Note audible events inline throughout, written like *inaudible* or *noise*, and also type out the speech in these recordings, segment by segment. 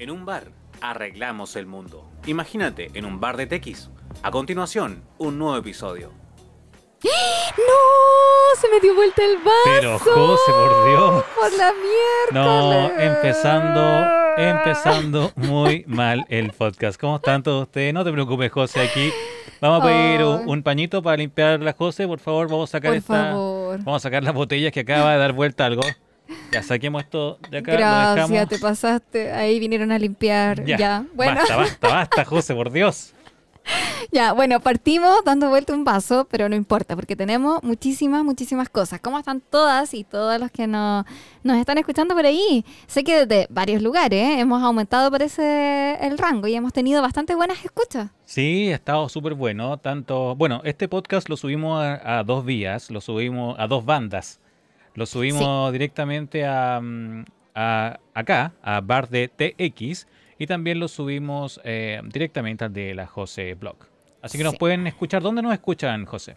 En un bar arreglamos el mundo. Imagínate en un bar de TX. A continuación, un nuevo episodio. *gasps* ¡No! Se me dio vuelta el vaso. Pero José, por Dios. Por la mierda. No, empezando, empezando muy mal el podcast. ¿Cómo están todos ustedes? No te preocupes, José, aquí. Vamos a pedir un, un pañito para limpiar la José, por favor. Vamos a sacar Por esta. favor. Vamos a sacar las botellas que acaba de dar vuelta algo. Ya saquemos esto de acá. Gracias, te pasaste. Ahí vinieron a limpiar. Ya. Bueno, Basta, basta, basta, José, por Dios. *laughs* ya. Bueno, partimos dando vuelta un vaso, pero no importa, porque tenemos muchísimas, muchísimas cosas. ¿Cómo están todas y todos los que nos, nos están escuchando por ahí? Sé que desde varios lugares ¿eh? hemos aumentado, parece, el rango y hemos tenido bastante buenas escuchas. Sí, ha estado súper bueno. Tanto, bueno, este podcast lo subimos a, a dos vías, lo subimos a dos bandas. Lo subimos directamente a, a- acá, a Bar de TX, y también lo subimos eh, directamente al de la José Blog. Así que nos Sí. pueden escuchar. ¿Dónde nos escuchan, José?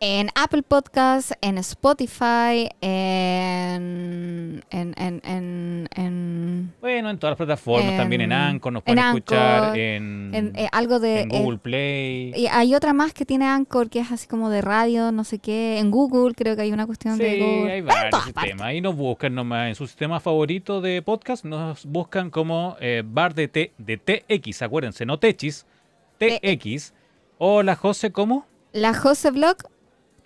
En Apple Podcasts, en Spotify, en. en. en. en. en- Bueno, en todas las plataformas, también en Anchor, nos en pueden escuchar Anchor, en, en, eh, algo de. en eh, Google Play. y hay otra más que tiene Anchor, que es así como de radio, no sé qué. En Google creo que hay una cuestión Sí, de Google. hay varios sistemas. Ahí nos buscan nomás. En su sistema favorito de podcast nos buscan como eh, bar de, T, de TX, acuérdense, no Techis, TX. O la José, ¿cómo? La Jose Blog,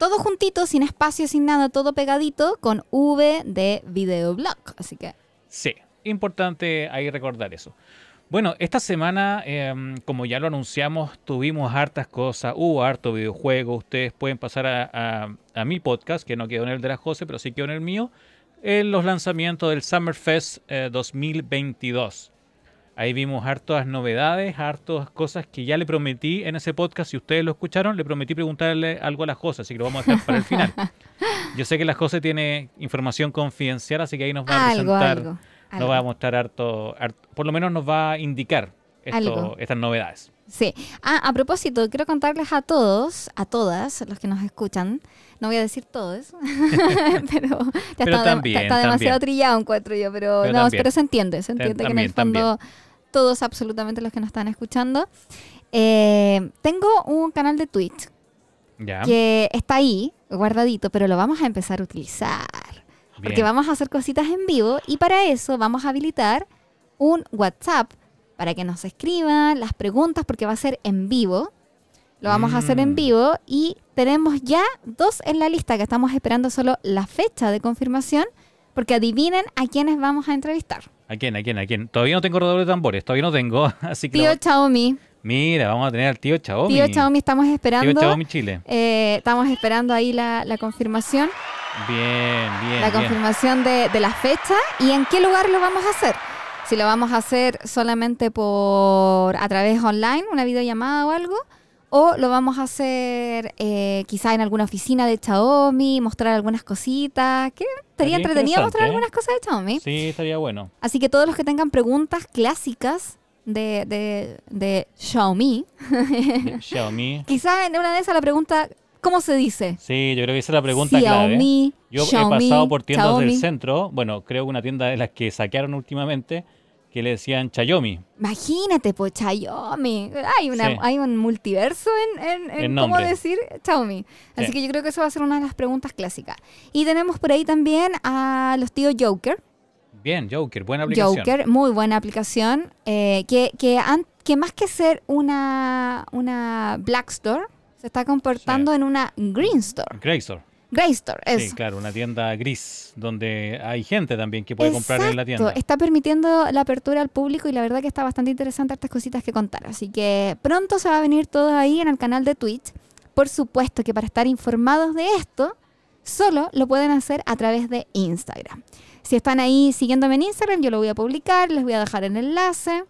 todo juntito, sin espacio, sin nada, todo pegadito, con V de videoblog. Así que. Sí, importante ahí recordar eso. Bueno, esta semana, em, como ya lo anunciamos, tuvimos hartas cosas, hubo harto videojuego. Ustedes pueden pasar a, a- mi podcast, que no quedó en el de la José, pero sí quedó en el mío, en los lanzamientos del Summer Fest eh, 2022. Ahí vimos hartas novedades, hartas cosas que ya le prometí en ese podcast. Si ustedes lo escucharon, le prometí preguntarle algo a la José, así que lo vamos a dejar para el final. *laughs* Yo sé que la José tiene información confidencial, así que ahí nos va a presentar algo. nos algo. va a mostrar harto, harto- por lo menos nos va a indicar esto- estas novedades. Sí. Ah, a propósito, quiero contarles a todos, a todas los que nos escuchan, no voy a decir todos, *laughs* *laughs* pero ya Pero está, también, está demasiado también. trillado, encuentro yo, pero, Pero no, también. pero se entiende, se entiende que en el fondo todos, absolutamente los que nos están escuchando. Eh, tengo un canal de Twitch Ya. que está ahí, guardadito, pero lo vamos a empezar a utilizar. Porque vamos a hacer cositas en vivo y para eso vamos a habilitar un WhatsApp para que nos escriban las preguntas porque va a ser en vivo. Lo vamos a hacer en Mm. vivo y tenemos ya dos en la lista que estamos esperando solo la fecha de confirmación porque adivinen a quiénes vamos a entrevistar. ¿A quién? ¿A quién? ¿A quién? Todavía no tengo rodador de tambores, todavía no tengo. *laughs* Así que. Tío lo- Xiaomi, Mira, vamos a tener al tío Xiaomi. tío Xiaomi estamos Tío esperando. Xiaomi Chile. eh, estamos esperando ahí la, la confirmación. Bien, bien. la bien. confirmación de, de la fecha y en qué lugar lo vamos a hacer. Si lo vamos a hacer solamente por a través online, una videollamada o algo, o lo vamos a hacer eh, quizá en alguna oficina de Xiaomi, mostrar algunas cositas, que estaría entretenido mostrar ¿eh? algunas cosas de Xiaomi. Sí, estaría bueno. Así que todos los que tengan preguntas clásicas de, de, de Xiaomi, De *laughs* Xiaomi. quizá en una de esas la pregunta, ¿cómo se dice? Sí, yo creo que esa es la pregunta clave. Xiaomi, Yo Xiaomi, he pasado por tiendas Xiaomi. del centro, bueno, creo que una tienda de las que saquearon últimamente, que le decían Chayomi. Imagínate, pues Xiaomi. Hay, una, Sí. hay un multiverso en, en- en En cómo decir Xiaomi. Así Sí. que yo creo que eso va a ser una de las preguntas clásicas. Y tenemos por ahí también a los tíos Joker. Bien, Joker, buena aplicación. Joker, muy buena aplicación. eh, que, que más que ser una, una Black Store, se está comportando en una Green Store. Grey Store. Grey Store, Sí, eso. claro, una tienda gris donde hay gente también que puede comprar en la Exacto, tienda. Está permitiendo la apertura al público y la verdad que está bastante interesante estas cositas que contar. Así que pronto se va a venir todo ahí en el canal de Twitch. Por supuesto que para estar informados de esto, solo lo pueden hacer a través de Instagram. Si están ahí siguiéndome en Instagram, yo lo voy a publicar, les voy a dejar el enlace.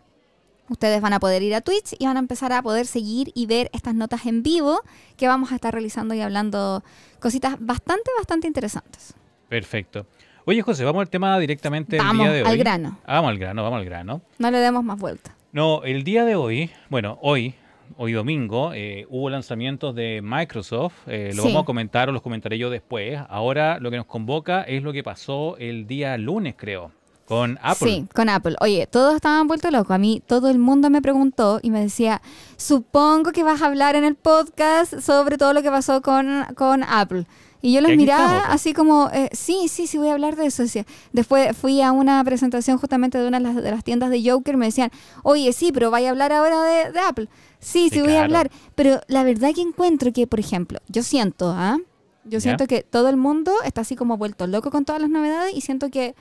Ustedes van a poder ir a Twitch y van a empezar a poder seguir y ver estas notas en vivo que vamos a estar realizando y hablando cositas bastante, bastante interesantes. Perfecto. Oye, José, vamos al tema directamente del Vamos día de hoy. al grano. Vamos al grano, vamos al grano. No le demos más vuelta. No, el día de hoy, bueno, hoy, hoy domingo, eh, hubo lanzamientos de Microsoft. eh, lo Sí. vamos a comentar o los comentaré yo después. Ahora lo que nos convoca es lo que pasó el día lunes, creo. Con Apple. Sí, con Apple. Oye, todos estaban vueltos locos. A mí todo el mundo me preguntó y me decía, supongo que vas a hablar en el podcast sobre todo lo que pasó con, con Apple. Y yo los miraba estamos, pues. así como, eh, sí, sí, sí, voy a hablar de eso. Después fui a una presentación justamente de una de las, de las tiendas de Joker. Me decían, oye, sí, pero vaya a hablar ahora de, de Apple. Sí, sí, Sí, voy a hablar. Pero la verdad que encuentro que, por ejemplo, yo siento, ¿ah? Yo Ya. siento que todo el mundo está así como vuelto loco con todas las novedades y siento que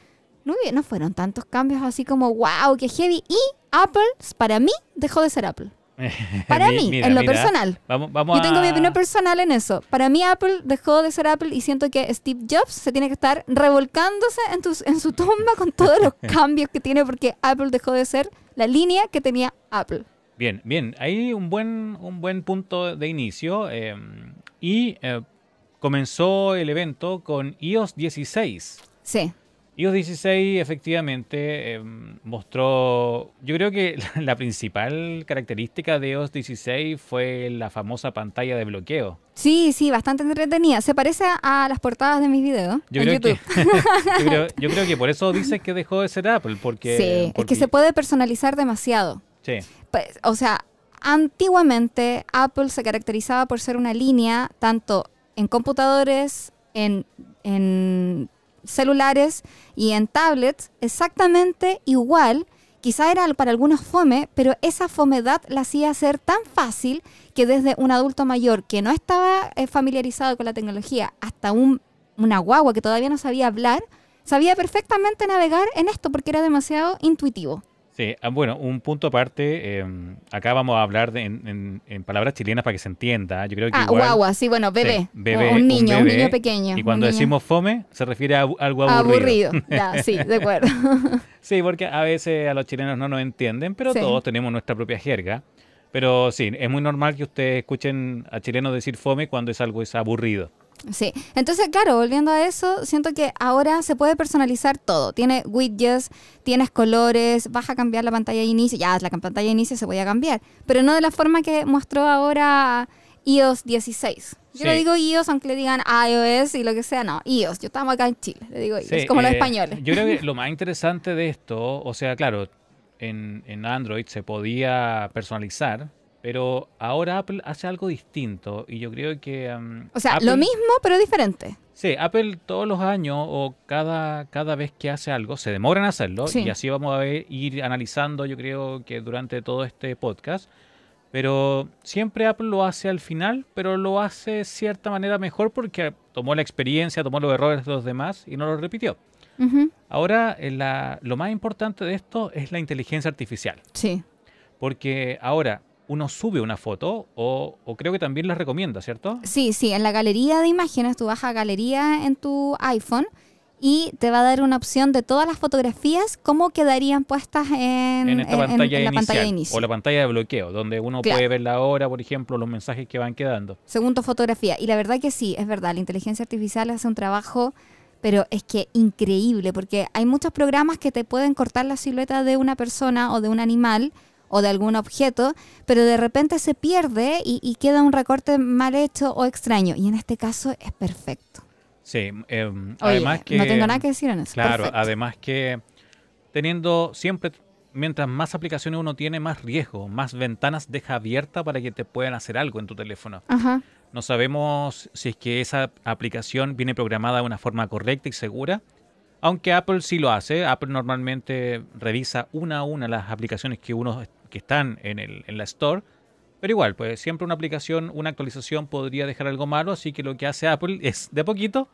no, fueron tantos cambios así como, wow, qué heavy. Y Apple, para mí, dejó de ser Apple. *laughs* Para mí, mira, en lo mira, personal. Vamos, vamos Yo tengo mi opinión personal en eso. Para mí Apple dejó de ser Apple y siento que Steve Jobs se tiene que estar revolcándose en, tus- en su tumba con todos los *laughs* cambios que tiene porque Apple dejó de ser la línea que tenía Apple. Bien, bien. Hay un buen, un buen punto de inicio. eh, y eh, comenzó el evento con iOS 16. Sí, iOS 16 efectivamente eh, mostró, yo creo que *laughs* la, principal característica de iOS 16 fue la famosa pantalla de bloqueo. sí, sí, bastante entretenida. Se parece a las portadas de mis videos Yo en creo, YouTube. que, *laughs* yo, creo, *laughs* yo creo que por eso dices que dejó de ser Apple, porque... sí, es que se puede personalizar demasiado. sí, Pues, o sea, antiguamente Apple se caracterizaba por ser una línea tanto en computadores, en, en celulares y en tablets exactamente igual. Quizá era para algunos fome, pero esa fomedad la hacía ser tan fácil que desde un adulto mayor que no estaba eh, familiarizado con la tecnología hasta un, una guagua que todavía no sabía hablar, sabía perfectamente navegar en esto porque era demasiado intuitivo. Sí. Ah, bueno, un punto aparte, eh, acá vamos a hablar de- en, en- en palabras chilenas para que se entienda. Yo creo que Ah, igual- guagua, sí, bueno, bebé. Sí, bebé, un niño, un, bebé, niño pequeño. Y cuando decimos fome, se refiere a algo aburrido. aburrido. *laughs* Ya, sí, de acuerdo. *laughs* Sí, porque a veces a los chilenos no nos entienden, pero Sí. todos tenemos nuestra propia jerga. Pero sí, es muy normal que ustedes escuchen a chilenos decir fome cuando es algo es aburrido. Sí, entonces claro, volviendo a eso, siento que ahora se puede personalizar todo. Tiene widgets, tienes colores, vas a cambiar la pantalla de inicio, ya la pantalla de inicio se podía cambiar, pero no de la forma que mostró ahora iOS 16. Yo Sí. le digo iOS aunque le digan iOS y lo que sea, no, iOS, yo estamos acá en Chile, le digo iOS, Sí, como los eh, españoles. Yo creo que *laughs* lo más interesante de esto, o sea, claro, en, en Android se podía personalizar, pero ahora Apple hace algo distinto y yo creo que... um, O sea, Apple- lo mismo pero diferente. Sí, Apple todos los años o cada, cada vez que hace algo, se demora en hacerlo Sí. y así vamos a ver- ir analizando, yo creo que durante todo este podcast. Pero siempre Apple lo hace al final, pero lo hace de cierta manera mejor porque tomó la experiencia, tomó los errores de los demás y no los repitió. Ahora, eh, la- lo más importante de esto es la inteligencia artificial. Sí. Porque ahora uno sube una foto o, o creo que también la recomienda, ¿cierto? Sí, sí, en la galería de imágenes tú vas a galería en tu iPhone y te va a dar una opción de todas las fotografías, cómo quedarían puestas en, en esta en- en- pantalla, en la pantalla de inicio. o la pantalla de bloqueo, donde uno Claro. puede ver la hora, por ejemplo, los mensajes que van quedando. según tu fotografía. Y la verdad que sí, es verdad, la inteligencia artificial hace un trabajo, pero es que increíble, porque hay muchos programas que te pueden cortar la silueta de una persona o de un animal o de algún objeto, pero de repente se pierde y, y queda un recorte mal hecho o extraño. Y en este caso es perfecto. Sí, eh, Oye, además que... no tengo nada que decir en eso. Claro, perfecto. además que teniendo siempre, mientras más aplicaciones uno tiene, más riesgo, más ventanas deja abierta para que te puedan hacer algo en tu teléfono. Ajá. No sabemos si es que esa aplicación viene programada de una forma correcta y segura. Aunque Apple sí lo hace, Apple normalmente revisa una a una las aplicaciones que uno que están en, el, en la store. Pero igual, pues siempre una aplicación, una actualización podría dejar algo malo, así que lo que hace Apple *laughs* es de poquito,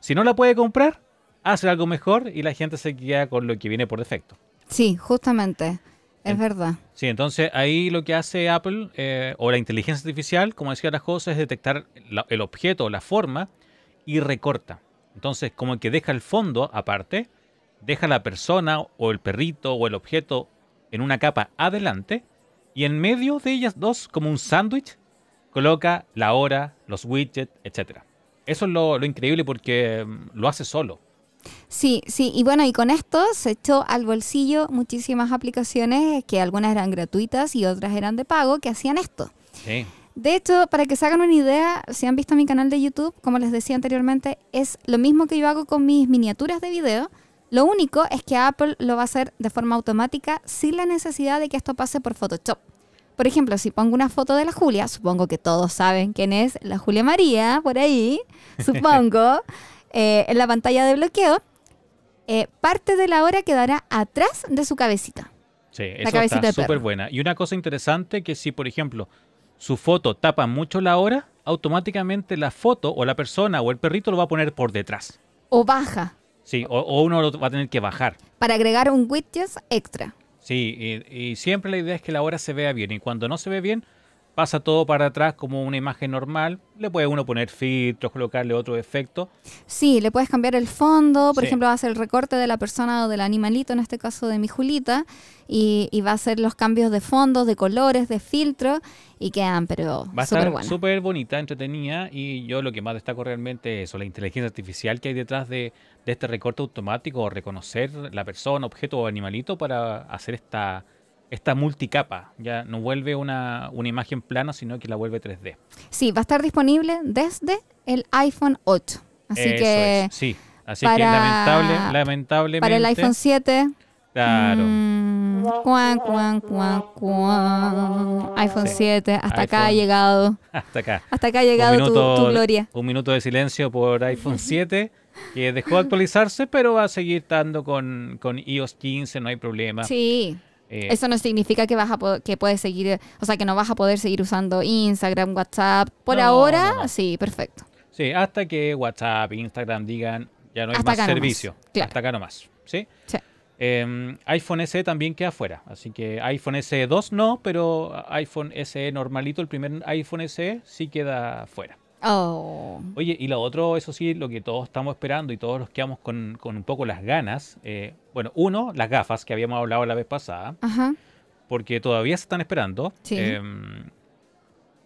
si no la puede comprar, hace algo mejor y la gente se queda con lo que viene por defecto. Sí, justamente. Es En- verdad. Sí, entonces ahí lo que hace Apple eh, o la inteligencia artificial, como decía las cosas, es detectar la- el objeto o la forma y recorta. Entonces, como que deja el fondo aparte, deja la persona o el perrito o el objeto en una capa adelante y en medio de ellas dos, como un sándwich, coloca la hora, los widgets, etcétera. Eso es lo, lo increíble porque mm, lo hace solo. Sí, sí, y bueno, y con esto se echó al bolsillo muchísimas aplicaciones que algunas eran gratuitas y otras eran de pago que hacían esto. Sí. De hecho, para que se hagan una idea, si han visto mi canal de YouTube, como les decía anteriormente, es lo mismo que yo hago con mis miniaturas de video, Lo único es que Apple lo va a hacer de forma automática sin la necesidad de que esto pase por Photoshop. Por ejemplo, si pongo una foto de la Julia, supongo que todos saben quién es la Julia María, por ahí, *laughs* supongo, eh, en la pantalla de bloqueo, eh, parte de la hora quedará atrás de su cabecita. Sí, La eso está súper buena. Y una cosa interesante que si, por ejemplo, su foto tapa mucho la hora, automáticamente la foto o la persona o el perrito lo va a poner por detrás. O baja, Sí, o, o uno lo va a tener que bajar. para agregar un widget extra. Sí, y, y siempre la idea es que la hora se vea bien. Y cuando no se ve bien, pasa todo para atrás como una imagen normal. Le puede uno poner filtros, colocarle otro efecto. Sí, le puedes cambiar el fondo, por Sí. ejemplo, va a hacer el recorte de la persona o del animalito, en este caso de mi Julita, y, y va a hacer los cambios de fondo, de colores, de filtro, y quedan, pero Va a súper estar súper bonita, entretenida. Y yo lo que más destaco realmente es eso, la inteligencia artificial que hay detrás de, de este recorte automático o reconocer la persona, objeto o animalito para hacer esta, esta multicapa. Ya no vuelve una, una imagen plana, sino que la vuelve 3D. Sí, va a estar disponible desde el iPhone 8. Así Eso que es, sí. Así que para- lamentable, lamentablemente. para el iPhone 7, Claro. mm, cuan, cuan, cuan, iPhone Sí. 7, hasta acá ha iPhone. llegado. *laughs* Hasta acá. Hasta acá ha llegado un, tu- minuto, tu, gloria. un minuto de silencio por iPhone 7, que dejó de actualizarse, pero va a seguir estando con, con iOS 15, no hay problema. Sí, Eh, Eso no significa que vas a que puedes seguir, o sea, que no vas a poder seguir usando Instagram, WhatsApp. Por No, ahora, no, no. sí, perfecto. Sí, hasta que WhatsApp, Instagram digan ya no hay Hasta más servicio. claro. Hasta acá nomás. ¿sí? Sí. Eh, iPhone SE también queda fuera. Así que iPhone SE 2 no, pero iPhone SE normalito, el primer iPhone SE, sí queda fuera. Oh. Oye, y lo otro, eso sí, lo que todos estamos esperando y todos los quedamos con, con un poco las ganas. eh, bueno, uno, las gafas que habíamos hablado la vez pasada, Ajá. porque todavía se están esperando. Sí. Eh,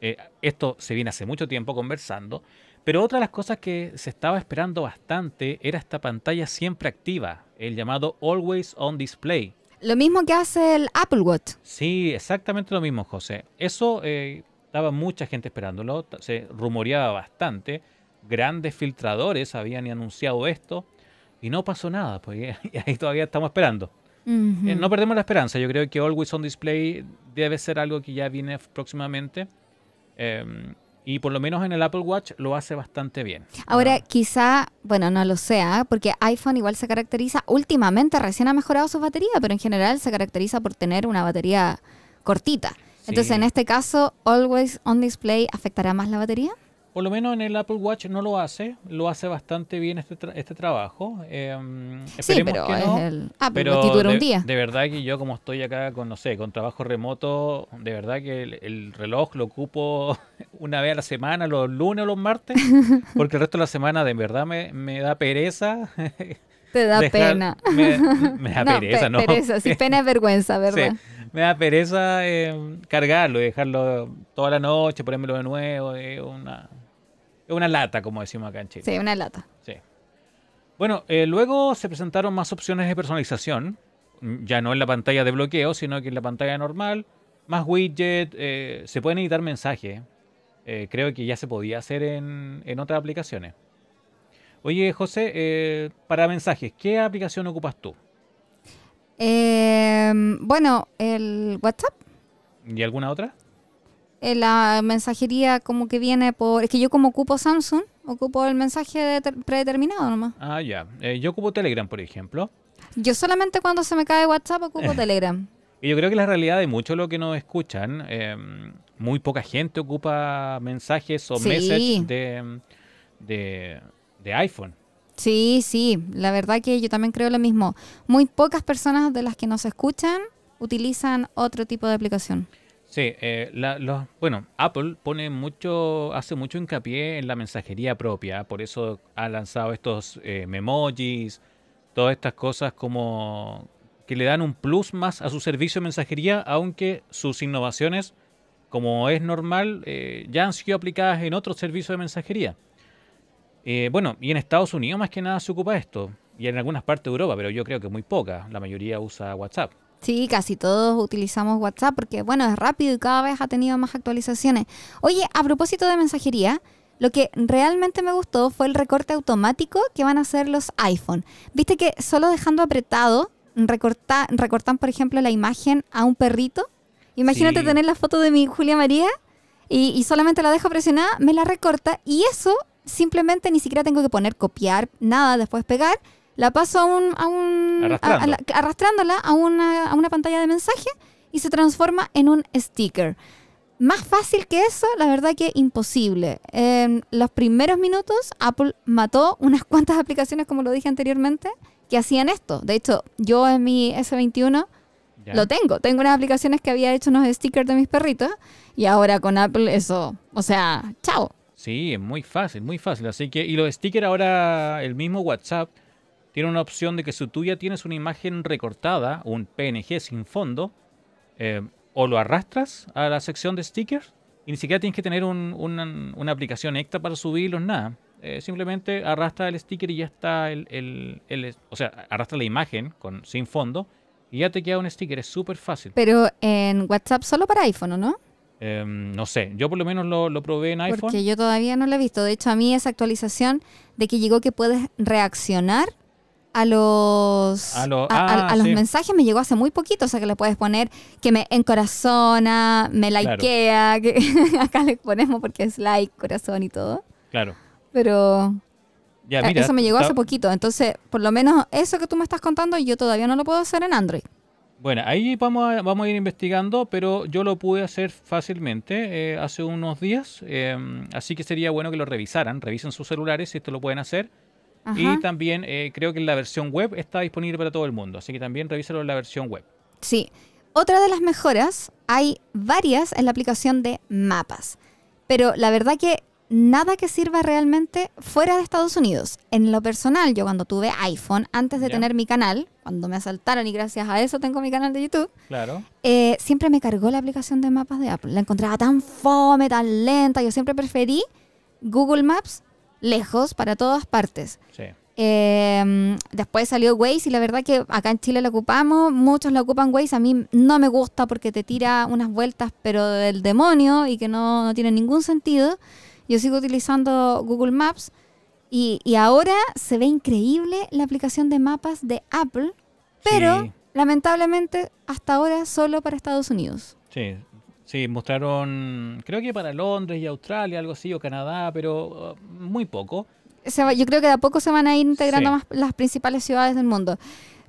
eh, esto se viene hace mucho tiempo conversando. Pero otra de las cosas que se estaba esperando bastante era esta pantalla siempre activa, el llamado Always On Display. Lo mismo que hace el Apple Watch. Sí, exactamente lo mismo, José. Eso eh, estaba mucha gente esperándolo, se rumoreaba bastante. Grandes filtradores habían anunciado esto y no pasó nada, pues y ahí *laughs* todavía estamos esperando. Eh, no perdemos la esperanza, yo creo que Always On Display debe ser algo que ya viene próximamente. Eh, y por lo menos en el Apple Watch lo hace bastante bien. Ahora, Ah, quizá, bueno, no lo sé, ¿ah? porque iPhone igual se caracteriza, últimamente recién ha mejorado su batería, pero en general se caracteriza por tener una batería cortita. Entonces, en este caso, Always On Display afectará más la batería. Por lo menos en el Apple Watch no lo hace, lo hace bastante bien este, tra- este trabajo. Eh, Sí, pero que es no. el Apple Pero y dura de, un día. de verdad que yo como estoy acá con, no sé, con trabajo remoto, de verdad que el, el reloj lo ocupo *laughs* una vez a la semana, los lunes o los martes, *laughs* porque el resto de la semana de verdad me, me da pereza. Te da *laughs* dejar- pena. Me, me da no, pereza, pe- ¿no? pereza, sí, pena es vergüenza, ¿verdad? Sí, me da pereza eh, cargarlo y dejarlo toda la noche, ponérmelo de nuevo, es una, es una lata, como decimos acá en Chile. Sí, una lata. Sí. Bueno, eh, luego se presentaron más opciones de personalización, ya no en la pantalla de bloqueo, sino que en la pantalla normal, más widget, eh, se pueden editar mensajes. Eh, creo que ya se podía hacer en, en otras aplicaciones. Oye, José, eh, para mensajes, ¿qué aplicación ocupas tú? Eh, bueno, el WhatsApp, ¿Y alguna otra? eh, la mensajería como que viene por... Es que yo como ocupo Samsung, ocupo el mensaje de- predeterminado nomás. Ah, ya. Eh, yo ocupo Telegram, por ejemplo. Yo solamente cuando se me cae WhatsApp ocupo *laughs* Telegram. Y yo creo que la realidad de mucho lo que nos escuchan, eh, muy poca gente ocupa mensajes o Sí. messages de, de, de iPhone. Sí, sí, la verdad que yo también creo lo mismo. Muy pocas personas de las que nos escuchan utilizan otro tipo de aplicación. Sí, eh, la- los- bueno, Apple pone mucho, hace mucho hincapié en la mensajería propia, por eso ha lanzado estos eh, memojis, todas estas cosas como que le dan un plus más a su servicio de mensajería, aunque sus innovaciones, como es normal, eh, ya han sido aplicadas en otros servicios de mensajería. Eh, bueno, y en Estados Unidos más que nada se ocupa esto, y en algunas partes de Europa, pero yo creo que muy poca, la mayoría usa WhatsApp. Sí, casi todos utilizamos WhatsApp porque, bueno, es rápido y cada vez ha tenido más actualizaciones. Oye, a propósito de mensajería, Lo que realmente me gustó fue el recorte automático que van a hacer los iPhone. Viste que solo dejando apretado recorta, recortan, por ejemplo, la imagen a un perrito. Imagínate Sí. tener la foto de mi Julia María y, y solamente la dejo presionada, me la recorta y eso simplemente ni siquiera tengo que poner copiar, nada, después pegar. La paso a un, a un a- a Arrastrando. la- arrastrándola a una, a una pantalla de mensaje y se transforma en un sticker. Más fácil que eso, la verdad que imposible. En los primeros minutos, Apple mató unas cuantas aplicaciones, como lo dije anteriormente, que hacían esto. De hecho, yo en mi S21 Ya. lo tengo. Tengo unas aplicaciones que había hecho unos stickers de mis perritos y ahora con Apple eso, o sea, chao. Sí, es muy fácil, muy fácil. Así que, y los stickers ahora, el mismo WhatsApp tiene una opción de que si tú ya tienes una imagen recortada, un PNG sin fondo, eh, o lo arrastras a la sección de stickers y ni siquiera tienes que tener un- una, aplicación extra para subirlos, nada. Eh, simplemente arrastra el sticker y ya está el, o sea, arrastra la imagen con, sin fondo y ya te queda un sticker, es súper fácil. Pero en WhatsApp solo para iPhone, ¿o no? Eh, no sé, yo por lo menos lo, lo probé en iPhone. Porque yo todavía no lo he visto. De hecho, a mí esa actualización de que llegó que puedes reaccionar a los A lo- a, a- ah, a los sí. mensajes me llegó hace muy poquito, o sea que le puedes poner que me encorazona, me likea, que *laughs* acá le ponemos porque es like, corazón y todo. Claro. Pero Ya, mira, eso me llegó hace poquito, entonces por lo menos eso que tú me estás contando yo todavía no lo puedo hacer en Android. Bueno, ahí vamos a, vamos a ir investigando, pero yo lo pude hacer fácilmente eh, hace unos días, eh, así que sería bueno que lo revisaran, revisen sus celulares si esto lo pueden hacer. Ajá. Y también eh, creo que la versión web está disponible para todo el mundo, así que también revísalo en la versión web. Sí. Otra de las mejoras, hay varias en la aplicación de mapas. Pero la verdad que nada que sirva realmente fuera de Estados Unidos. En lo personal, yo cuando tuve iPhone, antes de Ya. tener mi canal, cuando me asaltaron y gracias a eso tengo mi canal de YouTube, Claro. eh, siempre me cargó la aplicación de mapas de Apple. La encontraba tan fome, tan lenta. Yo siempre preferí Google Maps lejos para todas partes. Sí. Eh, después salió Waze y la verdad que acá en Chile lo ocupamos, muchos lo ocupan Waze, a mí no me gusta porque te tira unas vueltas pero del demonio y que no, no tiene ningún sentido. Yo sigo utilizando Google Maps y, y ahora se ve increíble la aplicación de mapas de Apple, pero Sí. lamentablemente hasta ahora solo para Estados Unidos. Sí, sí, mostraron, creo que para Londres y Australia, algo así, o Canadá, pero uh, muy poco. se va- yo creo que de a poco se van a ir integrando Sí. más las principales ciudades del mundo.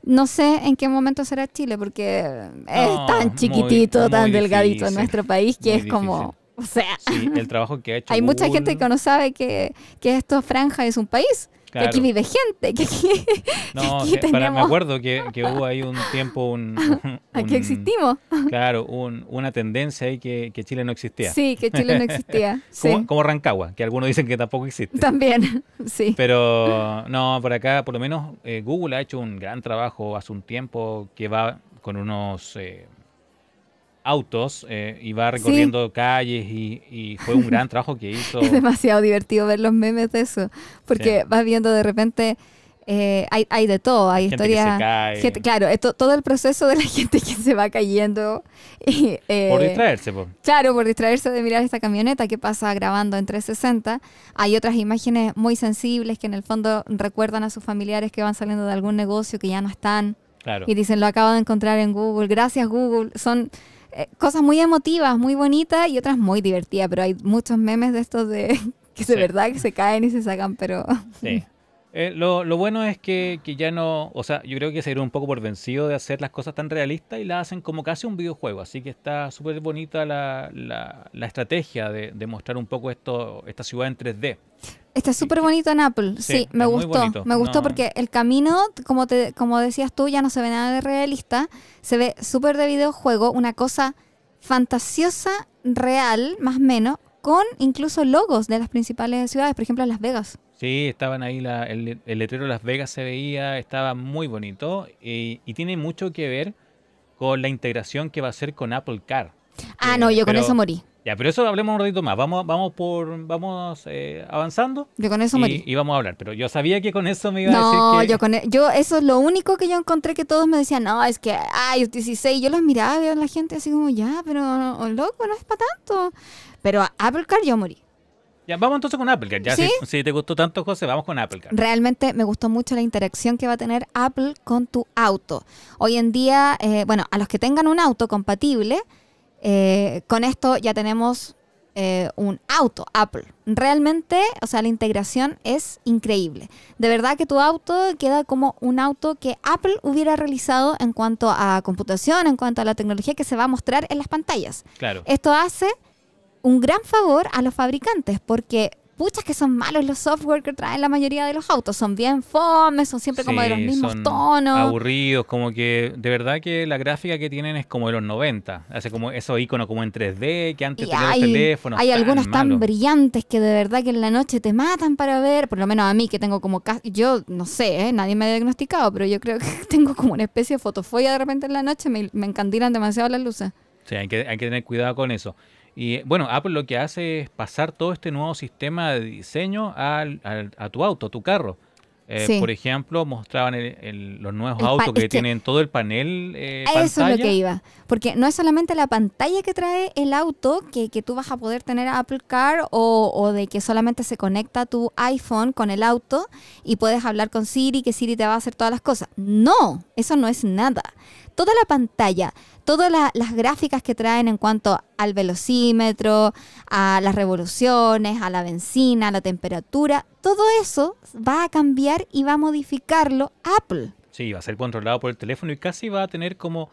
No sé en qué momento será Chile, porque es No, tan chiquitito, muy tan delgadito difícil, nuestro país, que muy es como, *laughs* o sea, Sí, el trabajo que ha hecho hay mucha gente que no sabe que, que esto franja es un país, que aquí vive gente, que aquí, *laughs* No, aquí que- para, me tenemos- acuerdo que, que *laughs* hubo ahí un tiempo, un, aquí existimos. Claro, un- una tendencia ahí que, que Chile no existía. Sí, que Chile no existía. Sí, Como, como Rancagua, que algunos dicen que tampoco existe. también, sí. Pero no, por acá, por lo menos eh, Google ha hecho un gran trabajo hace un tiempo que va con unos eh, autos eh, y va recorriendo calles y, y fue un gran trabajo que hizo. *laughs* Es demasiado divertido ver los memes de eso, porque vas viendo de repente, eh, hay, hay de todo, hay Gente que se historias... cae gente- claro, esto, todo el proceso de la *laughs* gente que se va cayendo. y, eh, por distraerse. po. Claro, por distraerse de mirar esta camioneta que pasa grabando en 360. Hay otras imágenes muy sensibles que en el fondo recuerdan a sus familiares que van saliendo de algún negocio que ya no están Claro. y dicen lo acabo de encontrar en Google, gracias Google. Son eh, cosas muy emotivas, muy bonitas y otras muy divertidas, pero hay muchos memes de estos de *laughs* que de Sí. verdad que se caen y se sacan, pero *laughs* Sí. Eh, lo, lo bueno es que, que ya no, o sea, yo creo que se dieron un poco por vencido de hacer las cosas tan realistas y las hacen como casi un videojuego, así que está súper bonita la, la, la estrategia de, de mostrar un poco esto, esta ciudad en 3D. Está súper bonito en Apple. Sí, Sí, me gustó. bonito. Me gustó No. porque el camino, como te, como decías tú, ya no se ve nada de realista. Se ve súper de videojuego, una cosa fantasiosa, real, más o menos, con incluso logos de las principales ciudades, por ejemplo Las Vegas. Sí, estaban ahí, la- el, el letrero de Las Vegas se veía, estaba muy bonito y, y tiene mucho que ver con la integración que va a hacer con Apple Car. Ah, Eh, no, yo con eso morí. Ya, pero eso hablemos un ratito más. Vamos, vamos por, vamos eh, avanzando Yo con eso morí. y, y vamos a hablar. Pero yo sabía que con eso me iba a No, decir que yo con e- yo eso es lo único que yo encontré que todos me decían, no, es que, ay, 16, yo los miraba y veía a la gente así como, ya, pero oh, loco, no es para tanto. Pero a Apple Car yo morí. Ya, vamos entonces con Apple Car. Ya, ¿Sí? si, si te gustó tanto, José, vamos con Apple Car. Realmente me gustó mucho la interacción que va a tener Apple con tu auto. Hoy en día, eh, bueno, a los que tengan un auto compatible, eh, con esto ya tenemos eh, un auto Apple. Realmente, o sea, la integración es increíble. De verdad que tu auto queda como un auto que Apple hubiera realizado en cuanto a computación, en cuanto a la tecnología que se va a mostrar en las pantallas. Claro. Esto hace un gran favor a los fabricantes porque puchas que son malos los software que traen la mayoría de los autos. Son bien fomes, son siempre como de los mismos son tonos. Aburridos, como que de verdad que la gráfica que tienen es como de los 90. Hace como esos iconos como en 3D que antes tenían los teléfonos. hay tan algunos tan brillantes que de verdad que en la noche te matan para ver, por lo menos a mí que tengo como, ca- yo no sé, ¿eh? nadie me ha diagnosticado, pero yo creo *laughs* que tengo como una especie de fotofobia de repente en la noche, me, me encandilan demasiado las luces. Sí, hay que, hay que tener cuidado con eso. Y bueno, Apple lo que hace es pasar todo este nuevo sistema de diseño al- al- a tu auto, a tu carro. Eh, Sí. Por ejemplo, mostraban el- el- los nuevos El autos que, que- tienen todo el panel eh, A Eso es lo que iba. Porque no es solamente la pantalla que trae el auto, que, que tú vas a poder tener Apple Car o, o de que solamente se conecta tu iPhone con el auto y puedes hablar con Siri, que Siri te va a hacer todas las cosas. No, eso no es nada. Toda la pantalla, todas la- las gráficas que traen en cuanto al velocímetro, a las revoluciones, a la benzina, a la temperatura, todo eso va a cambiar y va a modificarlo Apple. Sí, va a ser controlado por el teléfono y casi va a tener como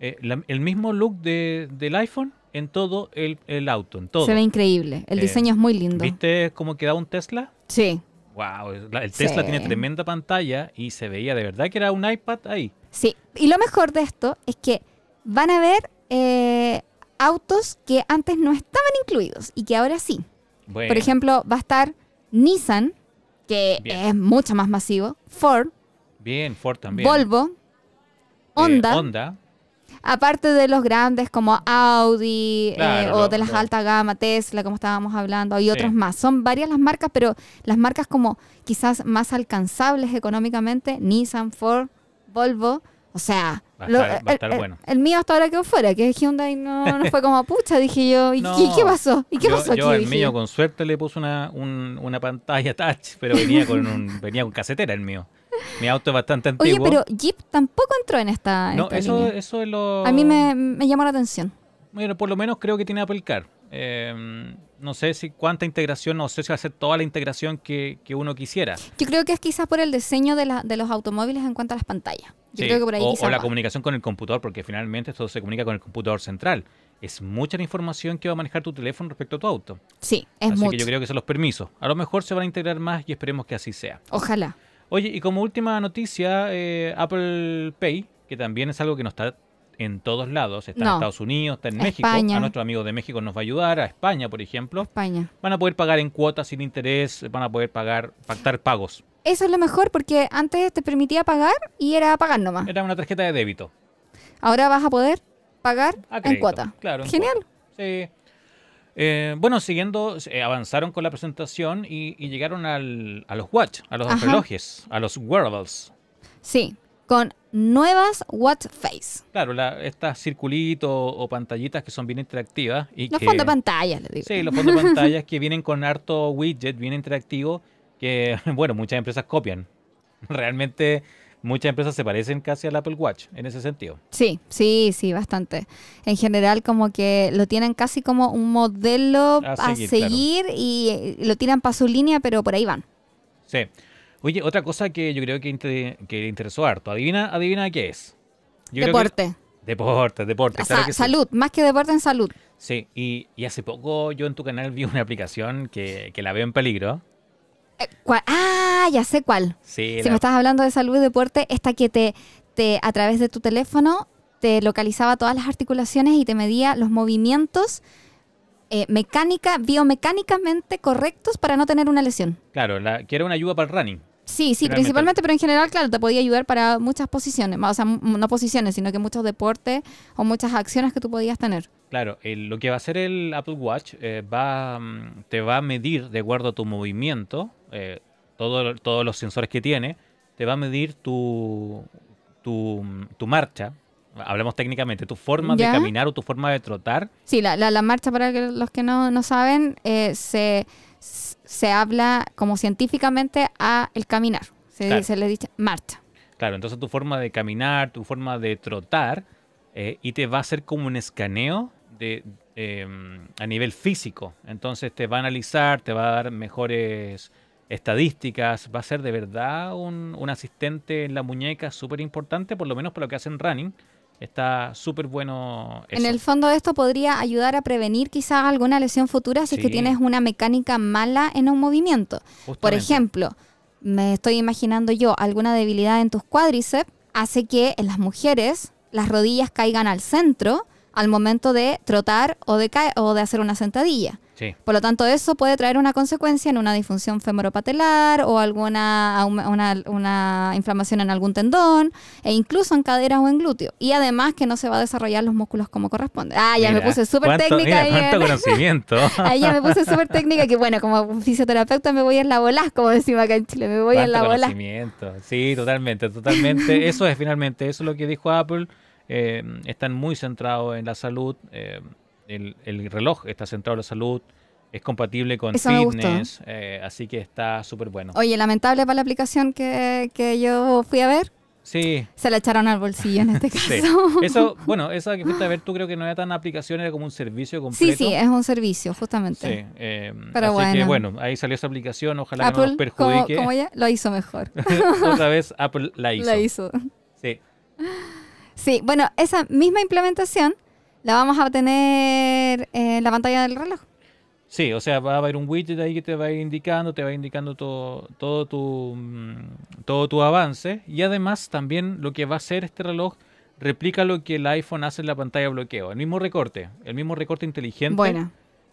eh, la- el mismo look de- del iPhone en todo el, el auto, en todo. Se ve increíble. El Eh, diseño es muy lindo. ¿Viste cómo quedaba un Tesla? Sí, Wow, el Tesla Sí. tiene tremenda pantalla y se veía de verdad que era un iPad ahí. sí. Y lo mejor de esto es que van a ver eh, autos que antes no estaban incluidos y que ahora sí. Bueno, Por ejemplo, va a estar Nissan, que Bien. es mucho más masivo, Ford, bien, Ford también. Volvo, Eh, Honda, Honda, aparte de los grandes como Audi eh, o de las alta gama, Tesla, como estábamos hablando, y Sí. otros más. Son varias las marcas, pero las marcas como quizás más alcanzables económicamente, Nissan, Ford, Volvo, o sea... Va a estar- va a el, estar el- bueno. el mío hasta ahora quedó fuera, que Hyundai no, no fue como pucha, dije yo, ¿y, No, qué, qué pasó? ¿Y qué yo, pasó yo aquí? al Dije mío yo. con suerte le puse una, un- una pantalla touch, pero venía con un, *laughs* venía con casetera el mío. Mi auto es bastante Oye, antiguo. pero Jeep tampoco entró en esta, no, esta eso, línea. eso es lo... A mí me, me llamó la atención. Bueno, por lo menos creo que tiene Apple Car. Eh, no sé si cuánta integración, no sé si va a ser toda la integración que, que uno quisiera. Yo creo que es quizás por el diseño de, la- de los automóviles en cuanto a las pantallas. Yo Sí, creo que por ahí o, o la va. comunicación con el computador, porque finalmente esto se comunica con el computador central. Es mucha la información que va a manejar tu teléfono respecto a tu auto. Sí, es así mucho. que yo creo que son los permisos. A lo mejor se van a integrar más y esperemos que así sea. Ojalá. Oye, y como última noticia, eh, Apple Pay, que también es algo que no está en todos lados, está en. Estados Unidos, está en México, España. a nuestros amigos de México nos va a ayudar, a España, por ejemplo, España. van a poder pagar en cuotas sin interés, van a poder pagar, pactar pagos. Eso es lo mejor porque antes te permitía pagar y era pagar nomás. Era una tarjeta de débito. Ahora vas a poder pagar en cuota. Claro. en Genial. cuota. Sí. Eh, bueno, siguiendo, eh, avanzaron con la presentación y, y llegaron al- a los watch, a los Ajá. relojes, a los wearables. Sí, con nuevas Watch Face. Claro, la, estas circulitos o pantallitas que son bien interactivas. Y Los que, fondos de pantalla, le digo. Sí, los fondos de pantallas *laughs* que vienen con harto widget bien interactivo que, *laughs* bueno, muchas empresas copian. Realmente muchas empresas se parecen casi al Apple Watch en ese sentido. Sí, sí, sí, bastante. En general como que lo tienen casi como un modelo A a seguir, seguir, y lo tiran para su línea, pero por ahí van. Sí. Oye, otra cosa que yo creo que, inter- que le interesó harto. Adivina, adivina qué es. Yo creo que- deporte. Deporte, deporte, claro sí. salud, más que deporte en salud. Sí, y, y hace poco yo en tu canal vi una aplicación que, que la veo en peligro. Eh, ¿cuál? Ah, ya sé cuál. Sí, Si la- me estás hablando de salud y deporte, esta que te, te a través de tu teléfono te localizaba todas las articulaciones y te medía los movimientos eh, mecánica, biomecánicamente correctos para no tener una lesión. claro, la, que era una ayuda para el running. Sí, sí, principalmente, pero en general, claro, te podía ayudar para muchas posiciones, o sea, no posiciones, sino que muchos deportes o muchas acciones que tú podías tener. Claro, el- lo que va a hacer el Apple Watch eh, va, mm, te va a medir de acuerdo a tu movimiento, eh, todo- todos los sensores que tiene, te va a medir tu, tu, tu marcha, hablamos técnicamente, tu forma ¿Ya? de caminar o tu forma de trotar. Sí, la, la, la marcha, para que los que no, no saben, eh, se, se habla como científicamente a el caminar. Se, Claro. se le dice marcha. Claro, entonces tu forma de caminar, tu forma de trotar, eh, y te va a hacer como un escaneo de, eh, a nivel físico. Entonces te va a analizar, te va a dar mejores estadísticas, va a ser de verdad un, un asistente en la muñeca súper importante, por lo menos para lo que hacen running. Está súper bueno eso. En el fondo esto podría ayudar a prevenir quizás alguna lesión futura si es que tienes una mecánica mala en un movimiento. Por ejemplo, me estoy imaginando yo, alguna debilidad en tus cuádriceps hace que en las mujeres las rodillas caigan al centro al momento de trotar o de, o de hacer una sentadilla. Sí, Por lo tanto, eso puede traer una consecuencia en una disfunción femoropatelar o alguna una, una inflamación en algún tendón e incluso en caderas o en glúteo. Y además que no se va a desarrollar los músculos como corresponde. Ah, ya me puse súper técnica. mira, ahí cuánto en- conocimiento. *laughs* Ahí ya me puse súper técnica que bueno, como fisioterapeuta me voy en la bola, como decimos acá en Chile, me voy en la bola. conocimiento. Sí, totalmente, totalmente. Eso es finalmente, eso es lo que dijo Apple. Eh, están muy centrados en la salud. eh, el, el reloj está centrado en la salud. Es compatible con Eso fitness. eh, así que está súper bueno. Oye, lamentable para la aplicación que, que yo fui a ver, Sí. se la echaron al bolsillo en este *laughs* Sí. caso. Eso, bueno, esa que fuiste a ver, tú creo que no era tan aplicación, era como un servicio Sí, completo. sí, es un servicio, justamente. Sí, eh, Pero así que bueno. bueno, ahí salió esa aplicación, ojalá que no nos como, perjudique. como ella, lo hizo mejor. *laughs* Otra vez Apple la *laughs* hizo. La hizo. Sí. Sí, bueno, esa misma implementación la vamos a tener en la pantalla del reloj. Sí, o sea, va a haber un widget ahí que te va a ir indicando, te va indicando todo, todo tu mm, todo tu avance y además también lo que va a hacer este reloj replica lo que el iPhone hace en la pantalla de bloqueo, el mismo recorte, el mismo recorte inteligente. Bueno.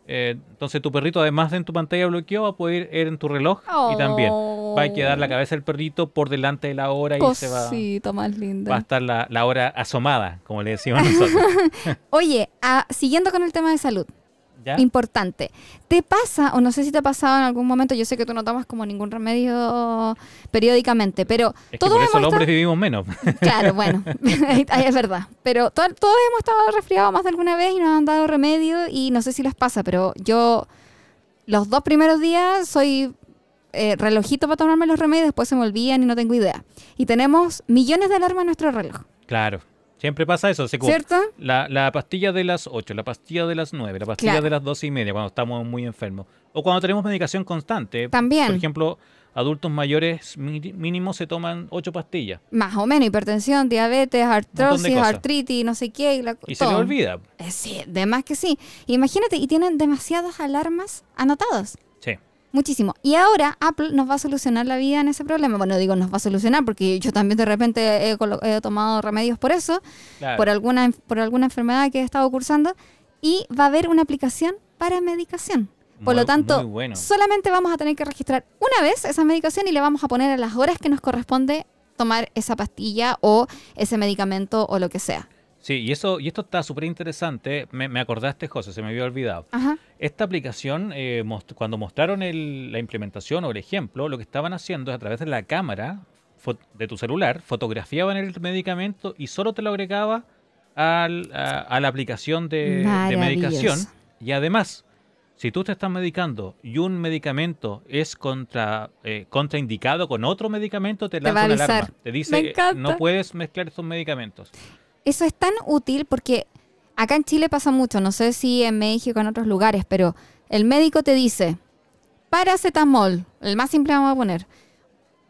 Eh, entonces tu perrito además de en tu pantalla de bloqueo va a poder ir en tu reloj y también va a quedar la cabeza del perrito por delante de la hora y se va, Cosita más va a linda. estar la, la hora asomada, como le decimos nosotros. *laughs* Oye, ah, siguiendo con el tema de salud, ¿Ya? importante. ¿Te pasa, o no sé si te ha pasado en algún momento, yo sé que tú no tomas como ningún remedio periódicamente, pero Es que todos por eso hemos los hombres estado- vivimos menos. *laughs* Claro, bueno, *laughs* es verdad. Pero to- todos hemos estado resfriados más de alguna vez y nos han dado remedio y no sé si les pasa, pero yo los dos primeros días soy eh, relojito para tomarme los remedios, después se me olvidan y no tengo idea. Y tenemos millones de alarmas en nuestro reloj, claro, siempre pasa eso. así como ¿cierto? La, la pastilla de las 8, la pastilla de las 9, la pastilla Claro. de las 12 y media cuando estamos muy enfermos. O cuando tenemos medicación constante. También. Por ejemplo, adultos mayores mínimo se toman 8 pastillas. Más o menos, hipertensión, diabetes, artrosis, artritis, no sé qué. Y, la- Y se le olvida. Eh, sí, de más que sí. Imagínate, y tienen demasiadas alarmas anotadas. Sí. Muchísimo. Y ahora Apple nos va a solucionar la vida en ese problema. Bueno, digo nos va a solucionar porque yo también de repente he, tomado remedios por eso, Claro. por, alguna, por alguna enfermedad que he estado cursando. Y va a haber una aplicación para medicación. Por Muy- lo tanto, bueno. solamente vamos a tener que registrar una vez esa medicación y le vamos a poner a las horas que nos corresponde tomar esa pastilla o ese medicamento o lo que sea. Sí, y, eso, y esto está súper interesante. Me, me acordaste, José, se me había olvidado. Ajá. Esta aplicación, eh, most- cuando mostraron el- la implementación o el ejemplo, lo que estaban haciendo es a través de la cámara de tu celular, fotografiaban el medicamento y solo te lo agregaba al- a, a la aplicación de, de medicación. Y además, si tú te estás medicando y un medicamento es contra, eh, contraindicado con otro medicamento, te lanza una alarma. Te dice, no puedes mezclar estos medicamentos. Eso es tan útil porque acá en Chile pasa mucho, no sé si en México o en otros lugares, pero el médico te dice, paracetamol, el más simple vamos a poner,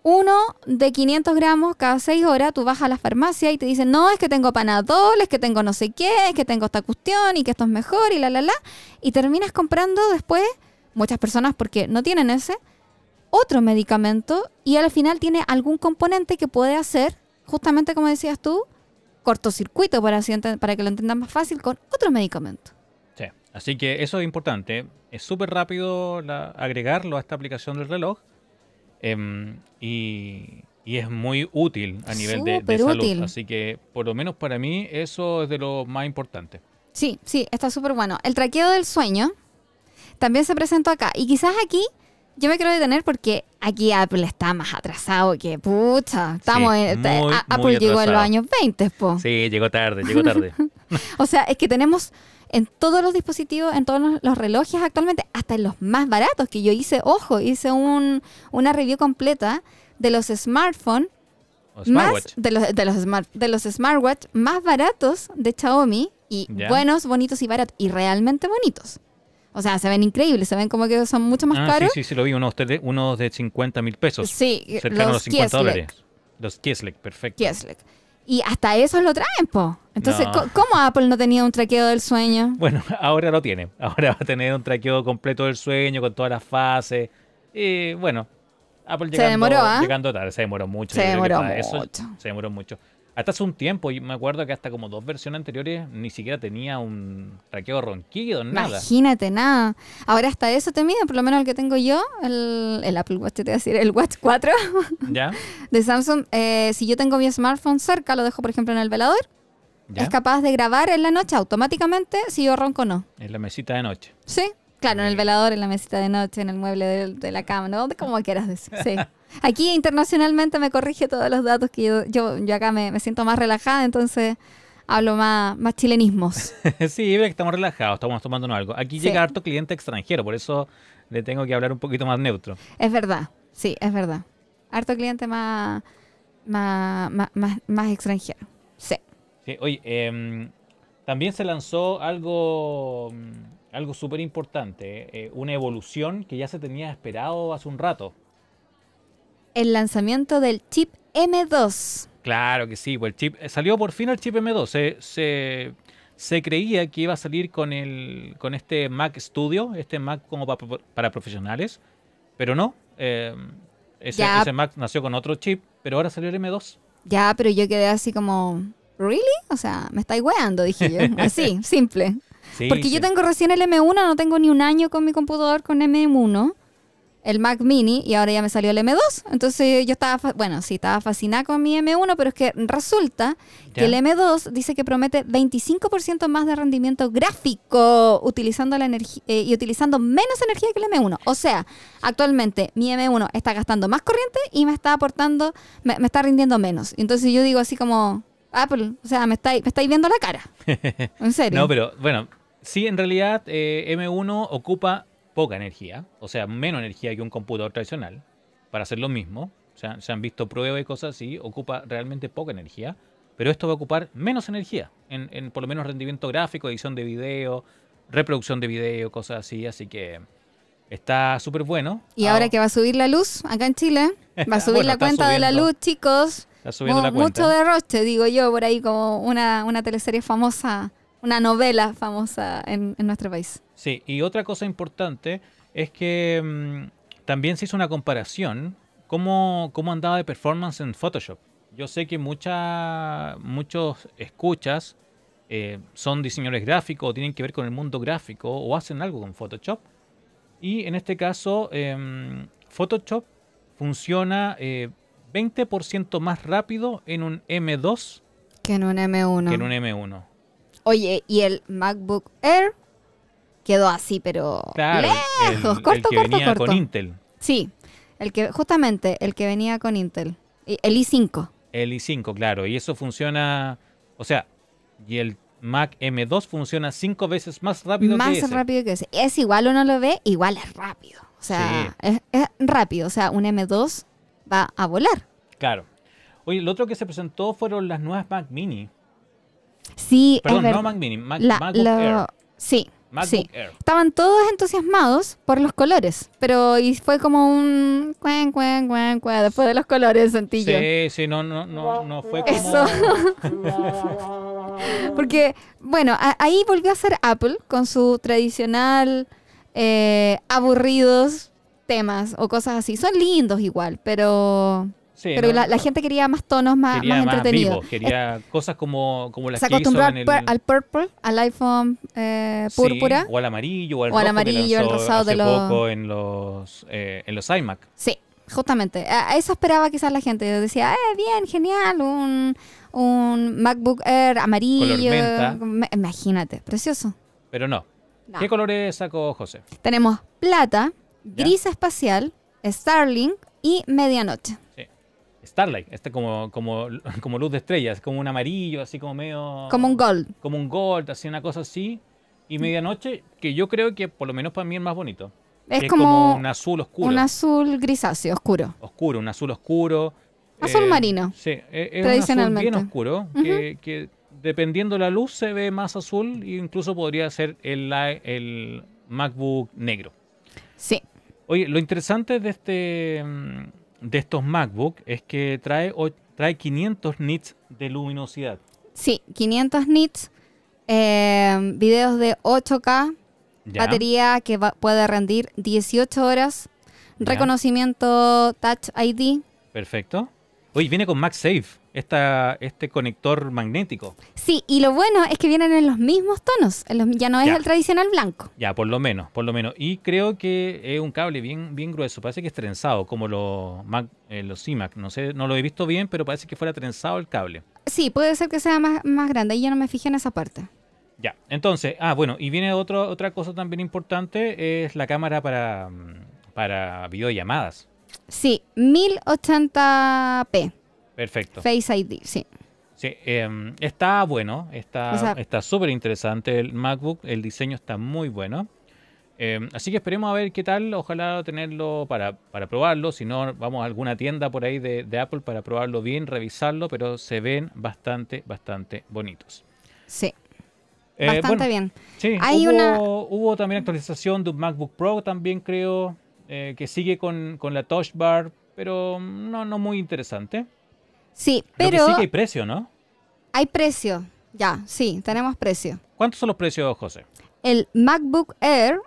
uno de 500 gramos cada 6 horas, tú vas a la farmacia y te dicen, no, es que tengo panadol, es que tengo no sé qué, es que tengo esta cuestión y que esto es mejor y la, la, la, y terminas comprando después, muchas personas porque no tienen ese, otro medicamento y al final tiene algún componente que puede hacer, justamente como decías tú, cortocircuito, para, así enten- para que lo entendan más fácil, con otro medicamento. Sí, así que eso es importante. Es súper rápido la- agregarlo a esta aplicación del reloj em, y, y es muy útil a nivel de, de Súper salud. útil. Así que por lo menos para mí eso es de lo más importante. Sí, sí, está súper bueno. El traqueo del sueño también se presentó acá. Y quizás aquí yo me quiero detener porque aquí Apple está más atrasado que pucha. Estamos Sí, en- muy, muy Apple llegó en los años 20, po. Sí, llegó tarde, llegó tarde. *laughs* O sea, es que tenemos en todos los dispositivos, en todos los, los relojes actualmente, hasta en los más baratos, que yo hice, ojo, hice un, una review completa de los smartphones más de los, de los smart de los smartwatch más baratos de Xiaomi y buenos, bonitos y baratos y realmente bonitos. O sea, se ven increíbles, se ven como que son mucho más Ah, caros. sí, sí, sí, lo vi, unos de, unos de 50 mil pesos. Sí, cercano a los los 50 Kieslek. dólares. Los Kieslek, perfecto. Kieslek. Y hasta esos lo traen, po. Entonces, No. ¿cómo Apple no tenía un traqueo del sueño? Bueno, *laughs* ahora lo tiene. Ahora va a tener un traqueo completo del sueño con todas las fases. Y bueno, Apple Se llegando, demoró, ¿ah? llegando tarde. Se demoró mucho. Se demoró para eso mucho. se demoró mucho. Hasta hace un tiempo, y me acuerdo que hasta como dos versiones anteriores ni siquiera tenía un traqueo ronquido, nada. Imagínate, nada. Ahora hasta eso te mide, por lo menos el que tengo yo, el, el Apple Watch, te voy a decir, el Watch 4 *laughs* ¿Ya? de Samsung. eh, si yo tengo mi smartphone cerca, lo dejo, por ejemplo, en el velador, ¿Ya? es capaz de grabar en la noche automáticamente si yo ronco o no. En la mesita de noche. Sí, claro, en el velador, en la mesita de noche, en el mueble de, de la cama, ¿no? Como quieras decir. Sí. Aquí internacionalmente me corrige todos los datos que yo, yo, yo acá me, me siento más relajada, entonces hablo más, más chilenismos. *laughs* sí, ve que estamos relajados, estamos tomándonos algo. Aquí Sí. llega harto cliente extranjero, por eso le tengo que hablar un poquito más neutro. Es verdad, sí, es verdad. Harto cliente más, más, más, más, más extranjero. Sí. Sí, oye, em, también se lanzó algo, mm, algo súper importante, eh, una evolución que ya se tenía esperado hace un rato. El lanzamiento del chip M2. Claro que sí, pues el chip, eh, salió por fin el chip M2. Se, se, se creía que iba a salir con, el, con este Mac Studio, este Mac como pa- para profesionales, pero no. em, ese, Ya. ese Mac nació con otro chip, pero ahora salió el M2. Ya, pero yo quedé así como, ¿really? O sea, me estáis weando, dije yo. *laughs* Así, simple. Sí, Porque sí. yo tengo recién el M1, no tengo ni un año con mi computador con M1, el Mac Mini, y ahora ya me salió el M2. Entonces yo estaba, bueno, sí, estaba fascinada con mi M1, pero es que resulta que el M2 dice que promete 25% más de rendimiento gráfico utilizando la energía eh, y utilizando menos energía que el M1. O sea, actualmente mi M1 está gastando más corriente y me está aportando, me, me está rindiendo menos. Entonces yo digo así como, Apple, o sea, me estáis, me estáis viendo la cara. *laughs* En serio. No, pero bueno, sí, en realidad eh, M1 ocupa poca energía, o sea, menos energía que un computador tradicional, para hacer lo mismo. O sea, se han visto pruebas y cosas así, ocupa realmente poca energía, pero esto va a ocupar menos energía, en, en por lo menos rendimiento gráfico, edición de video, reproducción de video, cosas así, así que está súper bueno. Y ahora Ah, que va a subir la luz acá en Chile, *laughs* va a subir Bueno, la cuenta de la luz, chicos. está subiendo la cuenta. Mucho derroche, digo yo, por ahí como una, una teleserie famosa, una novela famosa en, en nuestro país. Sí, y otra cosa importante es que mm, también se hizo una comparación cómo, cómo andaba de performance en Photoshop. Yo sé que mucha, muchos escuchas eh, son diseñadores gráficos o tienen que ver con el mundo gráfico o hacen algo con Photoshop. Y en este caso, em, Photoshop funciona eh, 20% más rápido en un M2 Que en un M1. que en un M1. Oye, y el MacBook Air quedó así, pero Claro, el- lejos, el, corto, que corto, venía corto. con Intel. Sí, el que, justamente, el que venía con Intel. El i5. El i5, claro, y eso funciona, o sea, y el Mac M2 funciona cinco veces más rápido Más que ese. rápido que ese. Es igual uno lo ve, igual es rápido. O sea, es, es rápido. O sea, un M2 va a volar. Claro. Oye, lo otro que se presentó fueron las nuevas Mac Mini. Sí, Perdón, es no Mac Mini, Mac, La- MacBook lo- Air. Sí, MacBook sí. Air. Estaban todos entusiasmados por los colores, pero y fue como un cuen, cuen, cuen, cuen, después de los colores sentí yo. Sí, sí, no, no, no, no fue como... Eso. *laughs* Porque, bueno, a- ahí volvió a ser Apple con su tradicional eh, aburridos temas o cosas así. Son lindos igual, pero, Sí, pero no, la, la gente quería más tonos más, quería más más entretenidos. vivo, quería cosas como, como las Se que hizo en al, el... al purple, al iPhone eh, Sí, púrpura. o al amarillo, o al O al rojo que amarillo, el rosado de hace los- poco en los, eh, en los iMac. Sí, justamente. A eso esperaba quizás la gente. Decía, eh, bien, genial, un, un MacBook Air amarillo. Me- Imagínate, precioso. Pero no. No. ¿Qué colores sacó José? Tenemos plata, Ya. gris espacial, Starling y medianoche. Starlight, este como, como, *laughs* como luz de estrellas, como un amarillo, así como medio... Como un gold. Como un gold, así una cosa así. Y medianoche, que yo creo que por lo menos para mí es más bonito. Es que como, un azul oscuro. un azul grisáceo, oscuro. Oscuro, un azul oscuro. Azul marino. Sí, e- es un azul bien Tradicionalmente. oscuro, que, que dependiendo la luz se ve más azul e incluso podría ser el, el MacBook negro. Sí. Oye, lo interesante de este mm, de estos MacBook es que trae, o- trae 500 nits de luminosidad. Sí, 500 nits, eh, videos de 8K, ¿ya? batería que va- puede rendir 18 horas, Ya. reconocimiento Touch ID. Perfecto. Oye, viene con MagSafe, esta, este conector magnético. Sí, y lo bueno es que vienen en los mismos tonos, en los- ya no es Ya. el tradicional blanco. Ya, por lo menos, por lo menos. Y creo que es un cable bien, bien grueso. Parece que es trenzado, como los Mac, eh, los iMac. No sé, no lo he visto bien, pero parece que fuera trenzado el cable. Sí, puede ser que sea más, más grande, y yo no me fijé en esa parte. Ya, entonces, ah, bueno, y viene otro, otra cosa también importante, es la cámara para, para videollamadas. Sí, 1080p, Perfecto. Face ID, sí. Sí, em, está bueno, está O sea- está súper interesante el MacBook, el diseño está muy bueno. Em, así que esperemos a ver qué tal, ojalá tenerlo para, para probarlo, si no vamos a alguna tienda por ahí de, de Apple para probarlo bien, revisarlo, pero se ven bastante, bastante bonitos. Sí, Eh, bastante bueno, bien. Sí, Hay hubo, una- hubo también actualización de un MacBook Pro también creo, eh, que sigue con, con la Touch Bar, pero no, no muy interesante. Sí, Lo que pero sí que hay precio, ¿no? hay precio. Ya, sí, tenemos precio. ¿Cuántos son los precios, José? El MacBook Air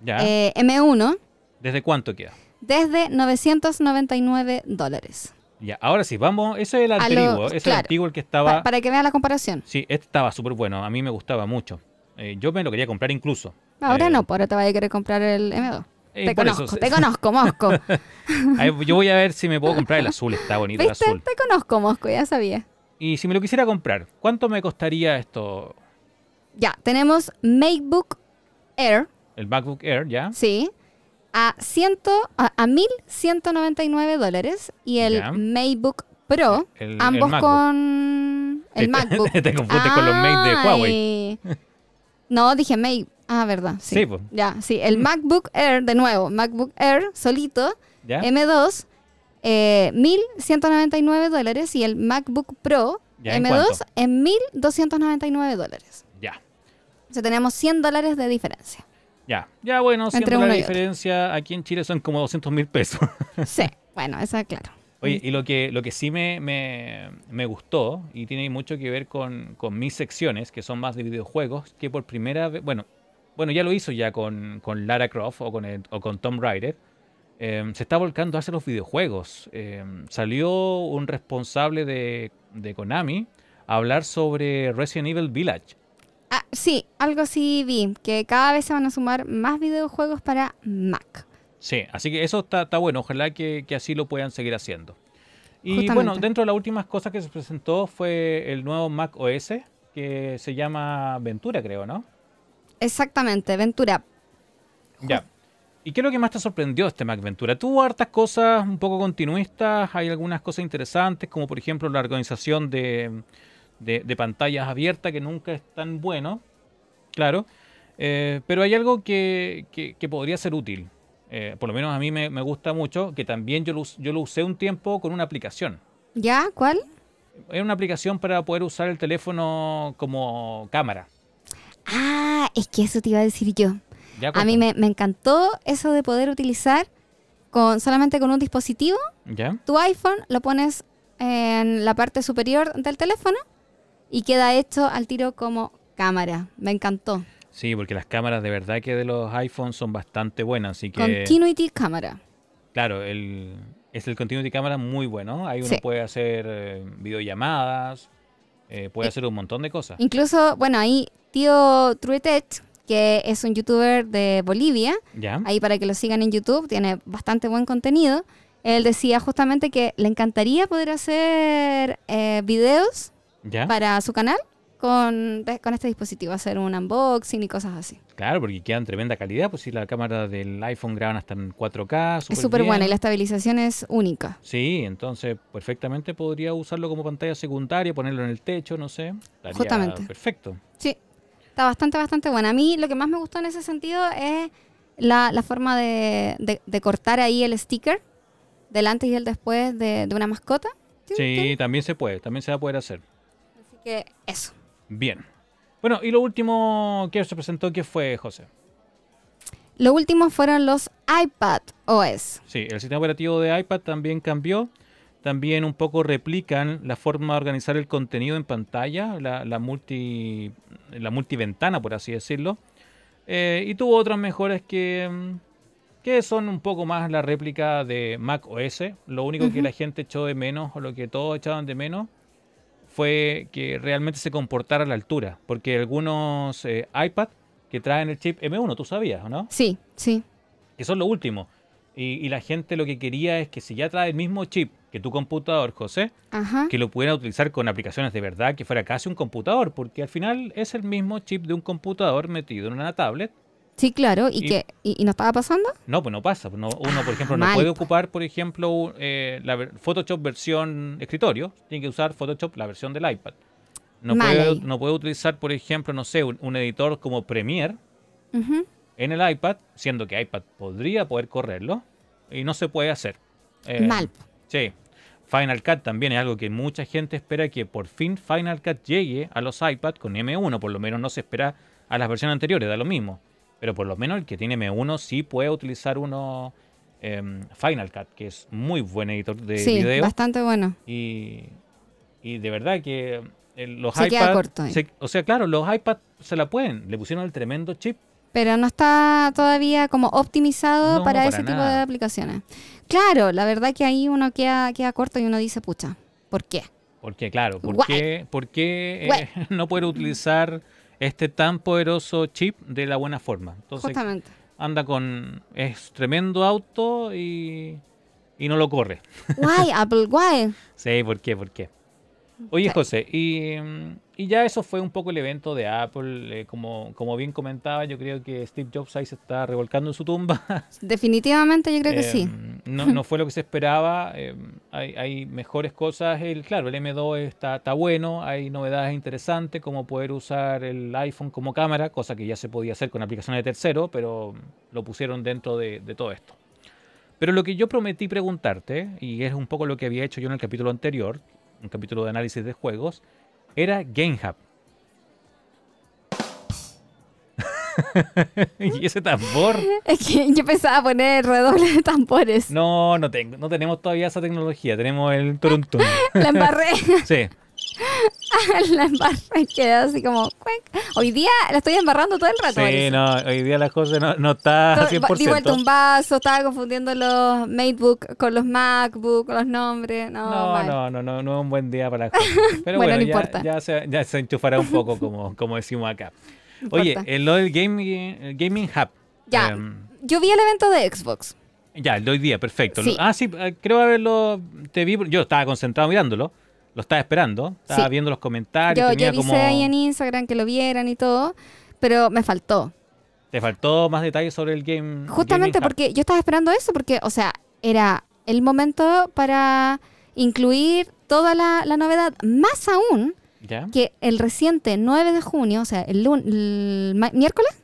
¿Ya? eh, M1 ¿Desde cuánto queda? desde 999 dólares. Ya, ahora sí, vamos, ese es el lo- antiguo, ese es el antiguo el que estaba... para que vean la comparación. Sí, este estaba súper bueno, a mí me gustaba mucho. Eh, yo me lo quería comprar incluso. Ahora Eh, no, pues ahora te vaya a querer comprar el M2. Eh, te conozco, eso, te conozco, Mosco. *laughs* Yo voy a ver si me puedo comprar el azul, está bonito el ¿Viste? azul. Te conozco, Mosco, ya sabía. Y si me lo quisiera comprar, ¿cuánto me costaría esto? Ya, tenemos MacBook Air, El MacBook Air, ¿ya? sí, a, 100, a, a 1199 dólares y el Ya. MacBook Pro, El- el ambos con el *laughs* MacBook. te confundes con los Mate de Huawei. No, dije Mate. Ah, verdad. Sí, Sí, pues. Ya, sí. El *laughs* MacBook Air, de nuevo, MacBook Air solito, ¿Ya? M2, eh, 1.199 dólares y el MacBook Pro ¿Ya en M2 cuánto? en 1.299 dólares. Ya, O sea, tenemos 100 dólares de diferencia. ya. Ya, bueno, Entre siendo la uno y otro. diferencia, aquí en Chile son como 200 mil pesos. *laughs* Sí, bueno, eso claro. Oye, y lo que, lo que sí me, me, me gustó, y tiene mucho que ver con, con mis secciones, que son más de videojuegos, que por primera vez, bueno, bueno ya lo hizo ya con, con Lara Croft o con, el- o con Tomb Raider, eh, se está volcando hacia los videojuegos. Eh, salió un responsable de, de Konami a hablar sobre Resident Evil Village. Ah, sí, algo sí vi, que cada vez se van a sumar más videojuegos para Mac. Sí, así que eso está, está bueno. Ojalá que, que así lo puedan seguir haciendo. Y Justamente. bueno, dentro de las últimas cosas que se presentó fue el nuevo Mac OS, que se llama Ventura, creo, ¿no? Exactamente, Ventura. Ya. ¿Y qué es lo que más te sorprendió este Mac Ventura? Tuvo hartas cosas un poco continuistas, hay algunas cosas interesantes, como por ejemplo la organización de, de- de pantallas abiertas, que nunca es tan bueno, claro. Eh, pero hay algo que, que- que podría ser útil. Eh, por lo menos a mí me, me gusta mucho, que también yo lo, yo lo usé un tiempo con una aplicación. ¿Ya? ¿Cuál? Era una aplicación para poder usar el teléfono como cámara. Ah, es que eso te iba a decir yo. ¿Ya? A mí me, me encantó eso de poder utilizar con solamente con un dispositivo, ¿Ya? tu iPhone, lo pones en la parte superior del teléfono y queda hecho al tiro como cámara. Me encantó. Sí, porque las cámaras de verdad que de los iPhones son bastante buenas, así que... Continuity cámara. Claro, el, es el continuity cámara muy bueno. Ahí uno Sí. puede hacer eh, videollamadas, eh, puede hacer un montón de cosas. Incluso, bueno, ahí tío Truetech, que es un youtuber de Bolivia, ¿Ya? ahí para que lo sigan en YouTube, tiene bastante buen contenido. Él decía justamente que le encantaría poder hacer eh, videos ¿Ya? para su canal con, este dispositivo, hacer un unboxing y cosas así. Claro, porque queda en tremenda calidad, pues si la cámara del iPhone graban hasta en 4K, es súper buena y la estabilización es única. Sí, entonces perfectamente podría usarlo como pantalla secundaria, ponerlo en el techo, no sé. Estaría Justamente. Perfecto. Sí. está bastante, bastante buena. A mí lo que más me gustó en ese sentido es la, la forma de, de- de cortar ahí el sticker del antes y el después de, de una mascota. Sí, también se puede, también se va a poder hacer. Así que eso. Bien. Bueno, y lo último que se presentó, ¿qué fue, José? Lo último fueron los iPad OS. Sí, el sistema operativo de iPad también cambió. También un poco replican la forma de organizar el contenido en pantalla, la, la multi, la multiventana, por así decirlo. Eh, y tuvo otras mejoras que, mm, que son un poco más la réplica de Mac OS. Lo único que la gente echó de menos, o lo que todos echaban de menos, fue que realmente se comportara a la altura. Porque algunos eh, iPad que traen el chip M1, tú sabías, ¿o no? Sí, sí. que son lo último. Y, y la gente lo que quería es que si ya trae el mismo chip que tu computador, José, Ajá. que lo pudiera utilizar con aplicaciones de verdad, que fuera casi un computador, porque al final es el mismo chip de un computador metido en una tablet. Sí, claro. ¿Y, Y- que y, y no estaba pasando? No, pues no pasa. pues no- uno, por Ah, ejemplo, no puede ocupar, por ejemplo, eh, la Photoshop versión escritorio. Tiene que usar Photoshop la versión del iPad. No puede, no puede utilizar, por ejemplo, no sé, un, un editor como Premiere en el iPad, siendo que iPad podría poder correrlo, y no se puede hacer. Eh, Mal. Sí. Final Cut también es algo que mucha gente espera que por fin Final Cut llegue a los iPad con M1, por lo menos no se espera a las versiones anteriores, da lo mismo. Pero por lo menos el que tiene M1 sí puede utilizar uno em, Final Cut, que es muy buen editor de sí, video. bastante bueno. Y, y de verdad que los Se queda iPad, corto se- o sea, claro, los iPad se la pueden, le pusieron el tremendo chip Pero no está todavía como optimizado No, para, para ese tipo de aplicaciones. Claro, la verdad que ahí uno queda, queda corto y uno dice, pucha, ¿por qué? Porque, claro, ¿por Guay. qué, por qué, eh, *laughs* no poder utilizar este tan poderoso chip de la buena forma? Entonces, Justamente. anda con. Es tremendo auto y. Y no lo corre. Guay, *laughs* Apple, guay. Sí, ¿por qué? ¿Por qué? Oye, Sí. José, y, y ya eso fue un poco el evento de Apple. eh, como, como bien comentaba, yo creo que Steve Jobs ahí se está revolcando en su tumba. *laughs* Definitivamente yo creo que sí. Em, No, no fue lo que se esperaba. em, hay, hay mejores cosas. El, claro, el M2 está, está bueno. Hay novedades interesantes como poder usar el iPhone como cámara, cosa que ya se podía hacer con aplicaciones de tercero, pero lo pusieron dentro de, de todo esto. Pero lo que yo prometí preguntarte, y es un poco lo que había hecho yo en el capítulo anterior, un capítulo de análisis de juegos, era GameHub. *laughs* y ese tambor. *laughs* Es que yo pensaba poner redoble de tambores. No, no tengo, no tenemos todavía esa tecnología, tenemos el turuntun. *laughs* La embarré, Sí, *laughs* la embarré, quedó así como... Hoy día la estoy embarrando todo el rato. sí, parece. no, hoy día la cosa no, no está Todo- Di vuelta 100%. un vaso, estaba confundiendo los MateBook con los MacBook, con los nombres. No, No, no, no, no, no es un buen día para las cosas. *laughs* Pero Bueno, bueno, no ya, importa. ya se, ya se enchufará un poco, como, como decimos acá. No Oye, lo del gaming, el gaming Hub. Ya. em, Yo vi el evento de Xbox. ya, el de hoy día, perfecto. Sí. Ah, sí, eh, creo haberlo. Te vi, yo estaba concentrado mirándolo. Lo estaba esperando. Estaba Sí. viendo los comentarios. Yo, tenía yo avisé como- ahí en Instagram que lo vieran y todo, pero me faltó. Te faltó más detalles sobre el game. Justamente porque yo estaba esperando eso, porque, o sea, era el momento para incluir toda la, la novedad, más aún ¿Ya? que el reciente 9 de junio, o sea, el, lun- el ma- miércoles,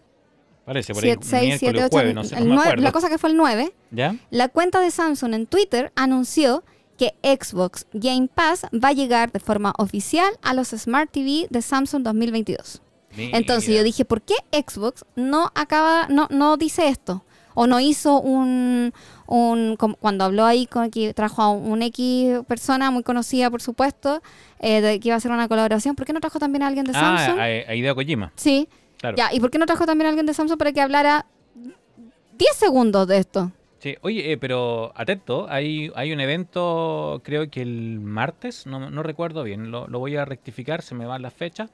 Parece, por ahí. 6, 7, miércoles, 8, jueves, no sé, no me 9 acuerdo. la cosa que fue el 9, ¿Ya? la cuenta de Samsung en Twitter anunció que Xbox Game Pass va a llegar de forma oficial a los Smart TV de Samsung 2022. Entonces yo dije, ¿por qué Xbox no acaba, no, no dice esto? O no hizo un, un cuando habló ahí con que trajo a un X persona muy conocida, por supuesto, eh, de que iba a hacer una colaboración, ¿por qué no trajo también a alguien de Ah, Samsung? a, a Hideo Kojima. sí, Claro. ya, ¿y por qué no trajo también a alguien de Samsung para que hablara 10 segundos de esto? Sí, oye, eh, pero atento, hay, hay un evento, creo que el martes, no, no recuerdo bien, lo, lo voy a rectificar, se me van las fechas.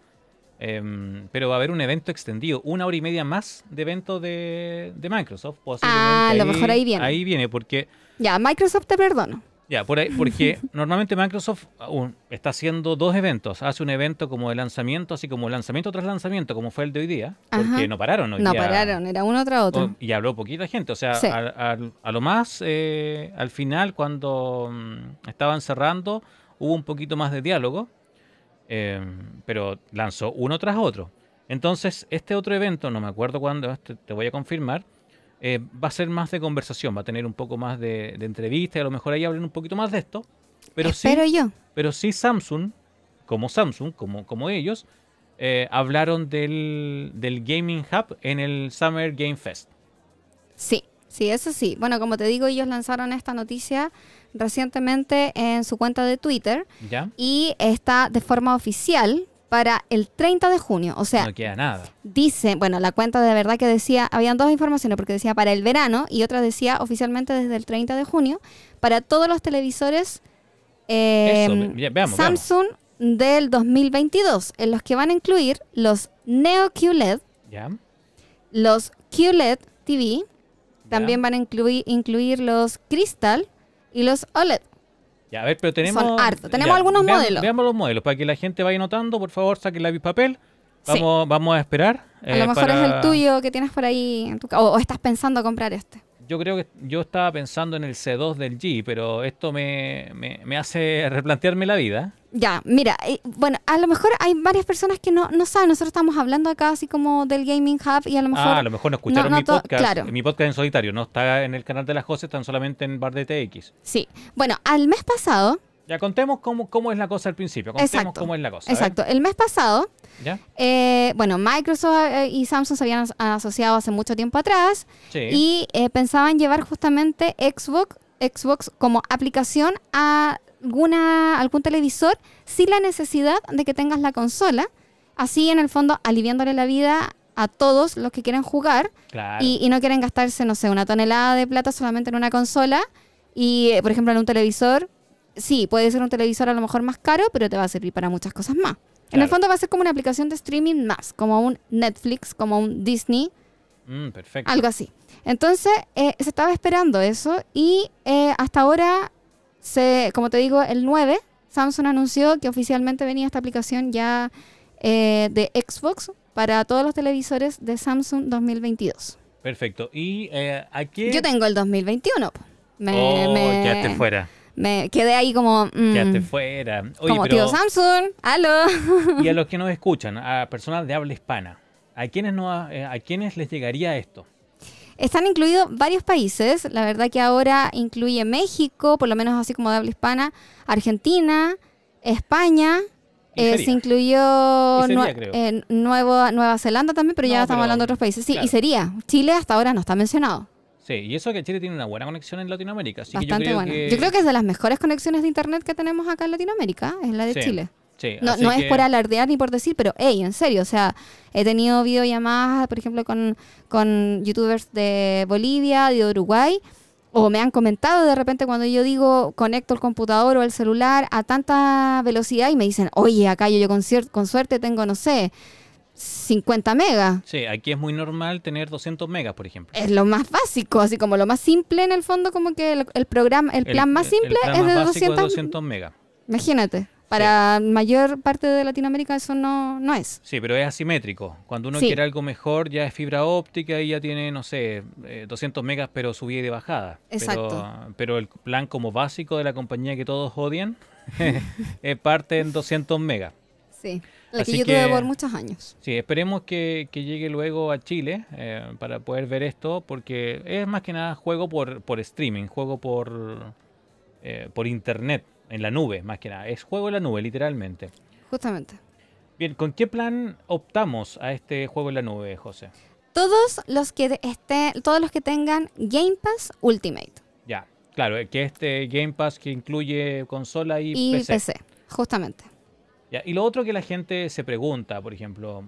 em, pero va a haber un evento extendido, una hora y media más de evento de, de Microsoft. Ah, a lo mejor ahí viene. Ahí viene, porque Ya, Microsoft te perdono. Ya, por ahí, porque *laughs* normalmente Microsoft aún está haciendo dos eventos. Hace un evento como de lanzamiento, así como lanzamiento tras lanzamiento, como fue el de hoy día. Porque Ajá. no pararon hoy No día. pararon, era uno tras otro. O- y habló poquita gente. O sea, Sí. a, lo más, eh, al final, cuando mm, estaban cerrando, hubo un poquito más de diálogo. eh, pero lanzó uno tras otro. Entonces, este otro evento, no me acuerdo cuándo, te, te voy a confirmar, eh, va a ser más de conversación, va a tener un poco más de, de entrevista y a lo mejor ahí hablen un poquito más de esto. Pero sí, Espero yo. pero sí Samsung, como Samsung, como, como ellos, eh, hablaron del, del Gaming Hub en el Summer Game Fest. Sí, sí, eso sí. Bueno, como te digo, ellos lanzaron esta noticia recientemente en su cuenta de Twitter ¿Ya? y está de forma oficial para el 30 de junio. O sea, no queda nada. dice, bueno, la cuenta de verdad que decía, habían dos informaciones, porque decía para el verano y otra decía oficialmente desde el 30 de junio, para todos los televisores eh, Eso, ve- ya, veamos, Samsung del 2022, en los que van a incluir los Neo QLED, los QLED TV, también van a incluir, incluir los Crystal y los OLED. Ya, a ver, pero tenemos. Son hartos. Tenemos algunos veam- modelos. Veamos los modelos. Para que la gente vaya notando, por favor, saquen lápiz papel. Sí. Vamos, vamos a esperar. A eh, lo mejor para- es el tuyo que tienes por ahí, en tu o, o estás pensando comprar este. Yo creo que yo estaba pensando en el C2 del G, pero esto me, me, me hace replantearme la vida. Ya, mira, eh, bueno, a lo mejor hay varias personas que no, no saben, nosotros estamos hablando acá así como del Gaming Hub y a lo mejor... ah, a lo mejor no escucharon no mi podcast. claro. Mi podcast en solitario, no está en el canal de las José, están solamente en Bar de TX. Sí, bueno, al mes pasado, Ya contemos cómo, cómo es la cosa al principio. Contemos Exacto. cómo es la cosa. exacto, el mes pasado, ¿Ya? eh, bueno, Microsoft eh, y Samsung se habían as- asociado hace mucho tiempo atrás Sí. y eh, pensaban llevar justamente Xbox, Xbox como aplicación a alguna, algún televisor sin la necesidad de que tengas la consola, así en el fondo aliviándole la vida a todos los que quieren jugar claro. y, y no quieren gastarse, no sé, una tonelada de plata solamente en una consola y, eh, por ejemplo, en un televisor, sí, puede ser un televisor a lo mejor más caro, pero te va a servir para muchas cosas más. En el fondo va a ser como una aplicación de streaming más, como un Netflix, como un Disney, Mm, perfecto. algo así. Entonces, eh, se estaba esperando eso y eh, hasta ahora, se, como te digo, el 9, Samsung anunció que oficialmente venía esta aplicación ya eh, de Xbox para todos los televisores de Samsung 2022. Perfecto. ¿Y eh, a qué? Yo tengo el 2021. po. Me, oh, me- quedaste fuera. me quedé ahí como... mm, Quedaste fuera. Oye, como pero, tío Samsung, aló. y a los que nos escuchan, a personas de habla hispana, ¿a quiénes, no, eh, ¿a quiénes les llegaría esto? Están incluidos varios países. La verdad que ahora incluye México, por lo menos así como de habla hispana, Argentina, España. Eh, se incluyó sería, eh, Nuevo- Nueva Zelanda también, pero ya estamos pero, hablando de otros países. Sí, claro. y sería. Chile hasta ahora no está mencionado. Sí, y eso que Chile tiene una buena conexión en Latinoamérica. Así que yo Bastante creo bueno. que... Yo creo que es de las mejores conexiones de internet que tenemos acá en Latinoamérica, es la de Sí, Chile. Sí, No, no es por alardear ni por decir, pero hey, en serio, o sea, he tenido videollamadas, por ejemplo, con, con youtubers de Bolivia, de Uruguay, o me han comentado de repente cuando yo digo conecto el computador o el celular a tanta velocidad y me dicen, oye, acá yo, yo con, con suerte tengo, no sé, 50 megas. Sí, aquí es muy normal tener 200 megas, por ejemplo. Es lo más básico, así como lo más simple en el fondo, como que el, el programa, el plan más el simple plan es más de básico 200, 200 megas. Imagínate, para mayor parte de Latinoamérica eso no, no es. Sí, pero es asimétrico. Cuando uno Sí. quiere algo mejor, ya es fibra óptica y ya tiene, no sé, eh, 200 megas, pero subida y de bajada. Exacto. Pero, pero el plan como básico de la compañía que todos odian es *laughs* parte en 200 megas. Sí, la Así que yo tuve por muchos años. Sí, esperemos que, que llegue luego a Chile eh, para poder ver esto, porque es más que nada juego por, por streaming, juego por, eh, por internet, en la nube, más que nada. Es juego en la nube, literalmente. Justamente. Bien, ¿con qué plan optamos a este juego en la nube, José? Todos los que estén, todos los que tengan Game Pass Ultimate Ya, claro, eh, que este Game Pass que incluye consola y, y PC. PC. justamente. Ya, y lo otro que la gente se pregunta, por ejemplo,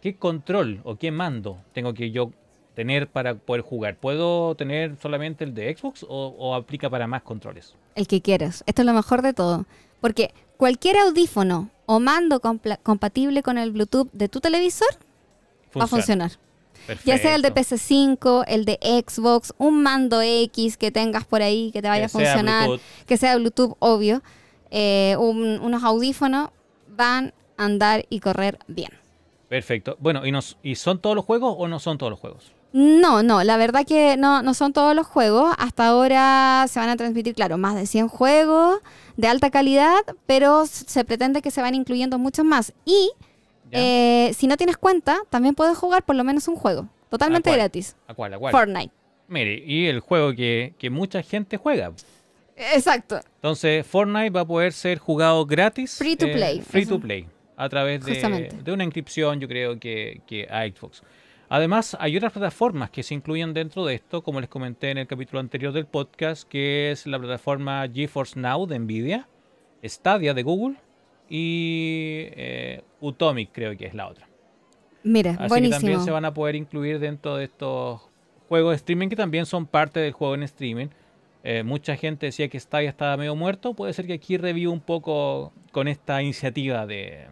¿qué control o qué mando tengo que yo tener para poder jugar? ¿Puedo tener solamente el de Xbox o, o aplica para más controles? El que quieras. Esto es lo mejor de todo. Porque cualquier audífono o mando compatible con el Bluetooth de tu televisor va a Funciona. funcionar. Ya sea el de Perfecto. PC5, el de Xbox, un mando X que tengas por ahí que te vaya Que a funcionar, Bluetooth. que sea Bluetooth, obvio. eh, un- unos audífonos van a andar y correr bien. Perfecto. Bueno, ¿y, nos, ¿y son todos los juegos o no son todos los juegos? No, no, la verdad que no, no son todos los juegos. Hasta ahora se van a transmitir, claro, más de 100 juegos de alta calidad, pero se pretende que se van incluyendo muchos más. Y. Eh, si no tienes cuenta, también puedes jugar por lo menos un juego. Totalmente gratis. ¿A cuál? ¿A cuál? Fortnite. Mire, y el juego que, que mucha gente juega. Exacto. Entonces, Fortnite va a poder ser jugado gratis. Free to eh, play, free to play. A través de, una inscripción, yo creo que, que a Xbox. Además, hay otras plataformas que se incluyen dentro de esto, como les comenté en el capítulo anterior del podcast, que es la plataforma GeForce Now de Nvidia, Stadia de Google y eh, Utomic, creo que es la otra. Mira, Así que buenísimo. también se van a poder incluir dentro de estos juegos de streaming que también son parte del juego en streaming. Eh, mucha gente decía que Stadia estaba medio muerto. Puede ser que aquí reviva un poco con esta iniciativa de,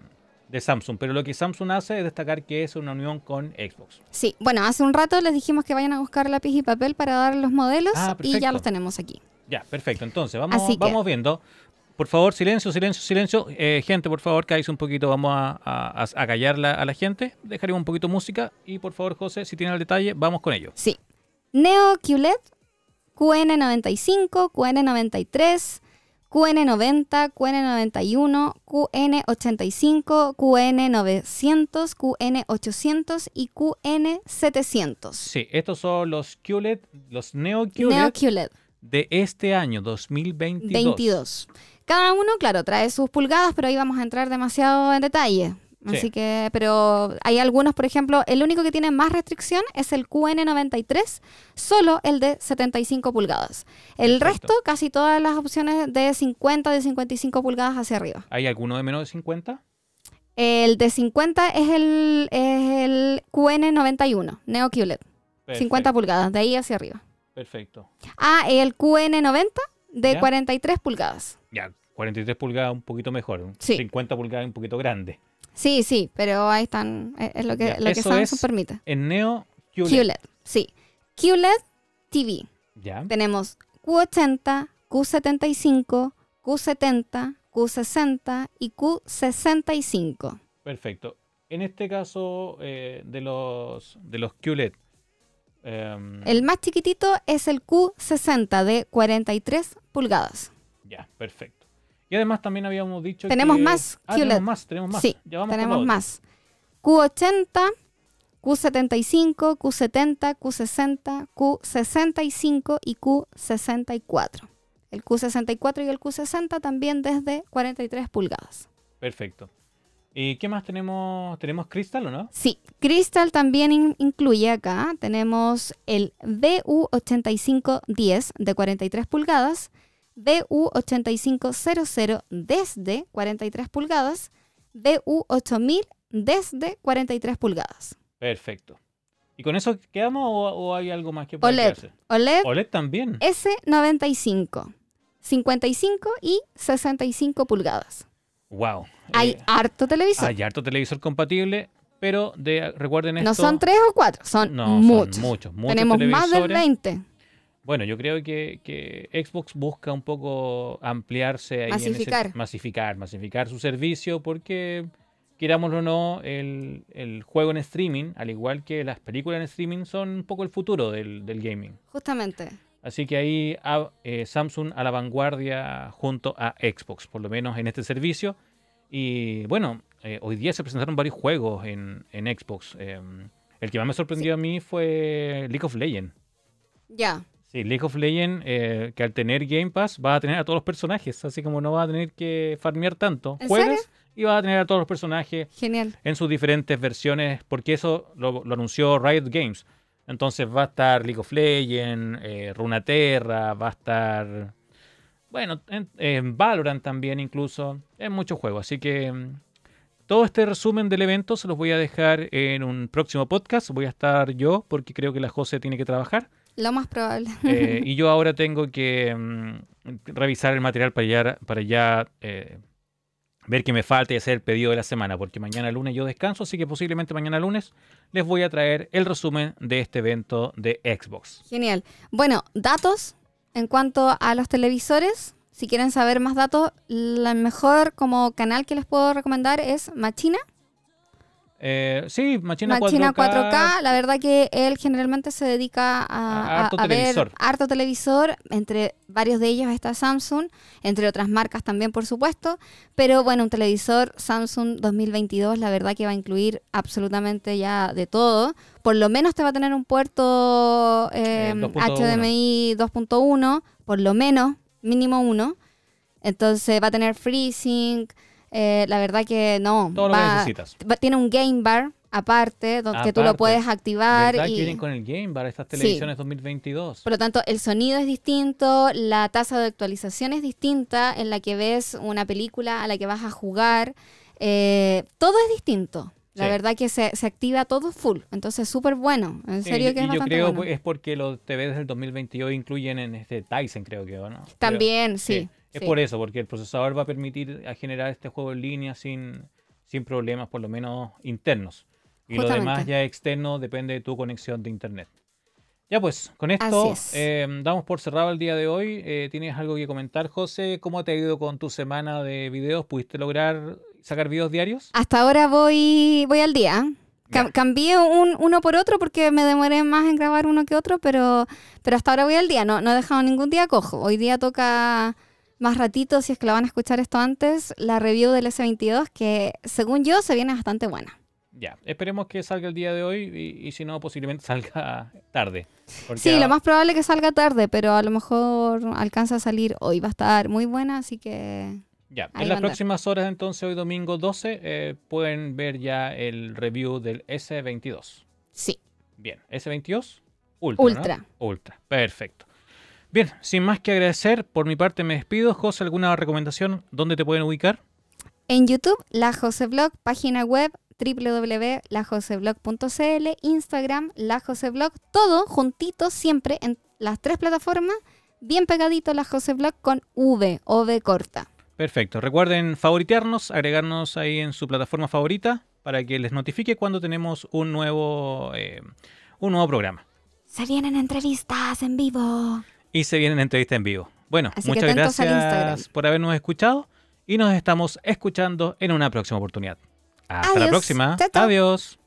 de Samsung. Pero lo que Samsung hace es destacar que es una unión con Xbox. Sí, bueno, hace un rato les dijimos que vayan a buscar lápiz y papel para dar los modelos Ah, y ya los tenemos aquí. Ya, perfecto. Entonces, vamos, Así que- vamos viendo. Por favor, silencio, silencio, silencio. Eh, gente, por favor, cállese un poquito. Vamos a, a, a callar la- a la gente. Dejaremos un poquito de música. Y por favor, José, si tiene el detalle, vamos con ello. Sí. Neo QLED, QN95, QN93, QN90, QN91, QN85, QN900, QN800 y QN700. Sí, estos son los QLED, los Neo QLED Neo QLED de este año 2022. 22. Cada uno, claro, trae sus pulgadas, pero ahí vamos a entrar demasiado en detalle. Sí. Así que, pero hay algunos, por ejemplo, el único que tiene más restricción es el QN93, solo el de 75 pulgadas. El Perfecto. resto, casi todas las opciones de 50, de 55 pulgadas hacia arriba. ¿Hay alguno de menos de 50? El de 50 es el, es el QN91, Neo QLED, 50 Perfecto, pulgadas, de ahí hacia arriba. Perfecto. Ah, el QN90 de Ya. 43 pulgadas. Ya, 43 pulgadas un poquito mejor. Sí. 50 pulgadas un poquito grande. Sí, sí, pero ahí están, es es lo que, Ya, lo que Samsung permite. En Neo QLED. QLED, sí. QLED TV. Ya, Tenemos Q80, Q75, Q70, Q60 y Q65. perfecto. En este caso eh, de los de los QLED. em, El más chiquitito es el Q60 de 43 pulgadas. Ya, perfecto. Y además también habíamos dicho Tenemos que- más Ah, tenemos más, tenemos más. Sí, Ya vamos tenemos más. Q80, Q75, Q70, Q60, Q65 y Q64. El Q64 y el Q60 también desde 43 pulgadas. Perfecto. ¿Y qué más tenemos? ¿Tenemos Crystal o no? Sí, Crystal también in- incluye acá. Tenemos el VU8510 de 43 pulgadas, VU8500 desde 43 pulgadas, VU8000 desde 43 pulgadas. Perfecto. ¿Y con eso quedamos o, o hay algo más que pueda OLED, quedarse? OLED OLED también. S95, 55 y 65 pulgadas. Wow. Hay Eh, harto televisor. hay harto televisor compatible, pero de, recuerden esto. no son tres o cuatro, son No, son muchos. muchos, muchos Tenemos más de televisores. 20. Bueno, yo creo que, que Xbox busca un poco ampliarse ahí en ese- Masificar. masificar, masificar su servicio, porque querámoslo o no, el, el juego en streaming, al igual que las películas en streaming, son un poco el futuro del, del gaming. Justamente. Así que ahí a- eh, Samsung a la vanguardia junto a Xbox, por lo menos en este servicio. Y bueno, eh, hoy día se presentaron varios juegos en, en Xbox. Eh, el que más me sorprendió a mí fue League of Legends. Ya. Sí, League of Legends, eh, que al tener Game Pass va a tener a todos los personajes, así como no va a tener que farmear tanto. ¿En Juegas serio? y va a tener a todos los personajes Genial. en sus diferentes versiones, porque eso lo, lo anunció Riot Games. Entonces va a estar League of Legends, eh, Runaterra, va a estar, bueno, en, en Valorant también incluso, en muchos juegos. Así que mm, todo este resumen del evento se los voy a dejar en un próximo podcast. Voy a estar yo, porque creo que la José tiene que trabajar. Lo más probable. Eh, y yo ahora *laughs* tengo que mm, revisar el material para ya, para ya eh, ver qué me falta y hacer el pedido de la semana, porque mañana lunes yo descanso, así que posiblemente mañana lunes les voy a traer el resumen de este evento de Xbox. Genial. Bueno, datos en cuanto a los televisores. Si quieren saber más datos, el mejor como canal que les puedo recomendar es Machina. Eh, sí, Machina, Machina 4K. 4K, la verdad que él generalmente se dedica a, A harto a- a ver televisor. harto televisor, entre varios de ellos está Samsung, entre otras marcas también por supuesto, pero bueno, un televisor Samsung 2022 la verdad que va a incluir absolutamente ya de todo, por lo menos te va a tener un puerto eh, Eh, 2.1. HDMI 2.1, por lo menos, mínimo uno, entonces va a tener FreeSync, eh, la verdad que no, Todo lo que necesitas. va- tiene un game bar aparte, donde que tú lo puedes activar ¿Verdad y que vienen con el Game Bar estas Sí. televisiones 2022? por lo tanto el sonido es distinto, la tasa de actualización es distinta en la que ves una película a la que vas a jugar, eh, todo es distinto. La Sí. verdad que se, se activa todo full, entonces súper bueno, en Sí, serio y- que es yo bastante creo bueno. es porque los TVs del 2022 incluyen en este Tyson, creo que, ¿o ¿no? Creo. También, sí. Es sí. por eso, porque el procesador va a permitir a generar este juego en línea sin, sin problemas, por lo menos internos. Y lo demás ya externo depende de tu conexión de internet. Ya pues, con esto es. eh, damos por cerrado el día de hoy. Eh, ¿Tienes algo que comentar, José? ¿Cómo te ha ido con tu semana de videos? ¿Pudiste lograr sacar videos diarios? Hasta ahora voy, voy al día. Cam- cambié un, uno por otro porque me demoré más en grabar uno que otro, pero, pero hasta ahora voy al día. No, no he dejado ningún día cojo. Hoy día toca más ratito, si es que la van a escuchar esto antes, la review del S22, que según yo se viene bastante buena. Ya, esperemos que salga el día de hoy y, y si no, posiblemente *laughs* salga tarde. Sí, a- lo más probable es que salga tarde, pero a lo mejor alcanza a salir hoy. Va a estar muy buena, así que Ya, en las próximas horas, entonces, hoy domingo 12, eh, pueden ver ya el review del S22. sí. Bien, S22 Ultra. ¿no? Ultra. Ultra, perfecto. Bien, sin más que agradecer, por mi parte me despido. José, ¿alguna recomendación? ¿Dónde te pueden ubicar? En YouTube, La Jose Blog, página web www.lajoseblog.cl, Instagram, La Jose Blog, todo juntito siempre en las tres plataformas, bien pegadito La Jose Blog con V o V corta. Perfecto. Recuerden favoritearnos, agregarnos ahí en su plataforma favorita para que les notifique cuando tenemos un nuevo, eh, un nuevo programa. Se vienen entrevistas en vivo. Y se vienen entrevistas en vivo. Bueno, Así muchas gracias por habernos escuchado y nos estamos escuchando en una próxima oportunidad. Hasta la próxima. Chao, chao. Adiós.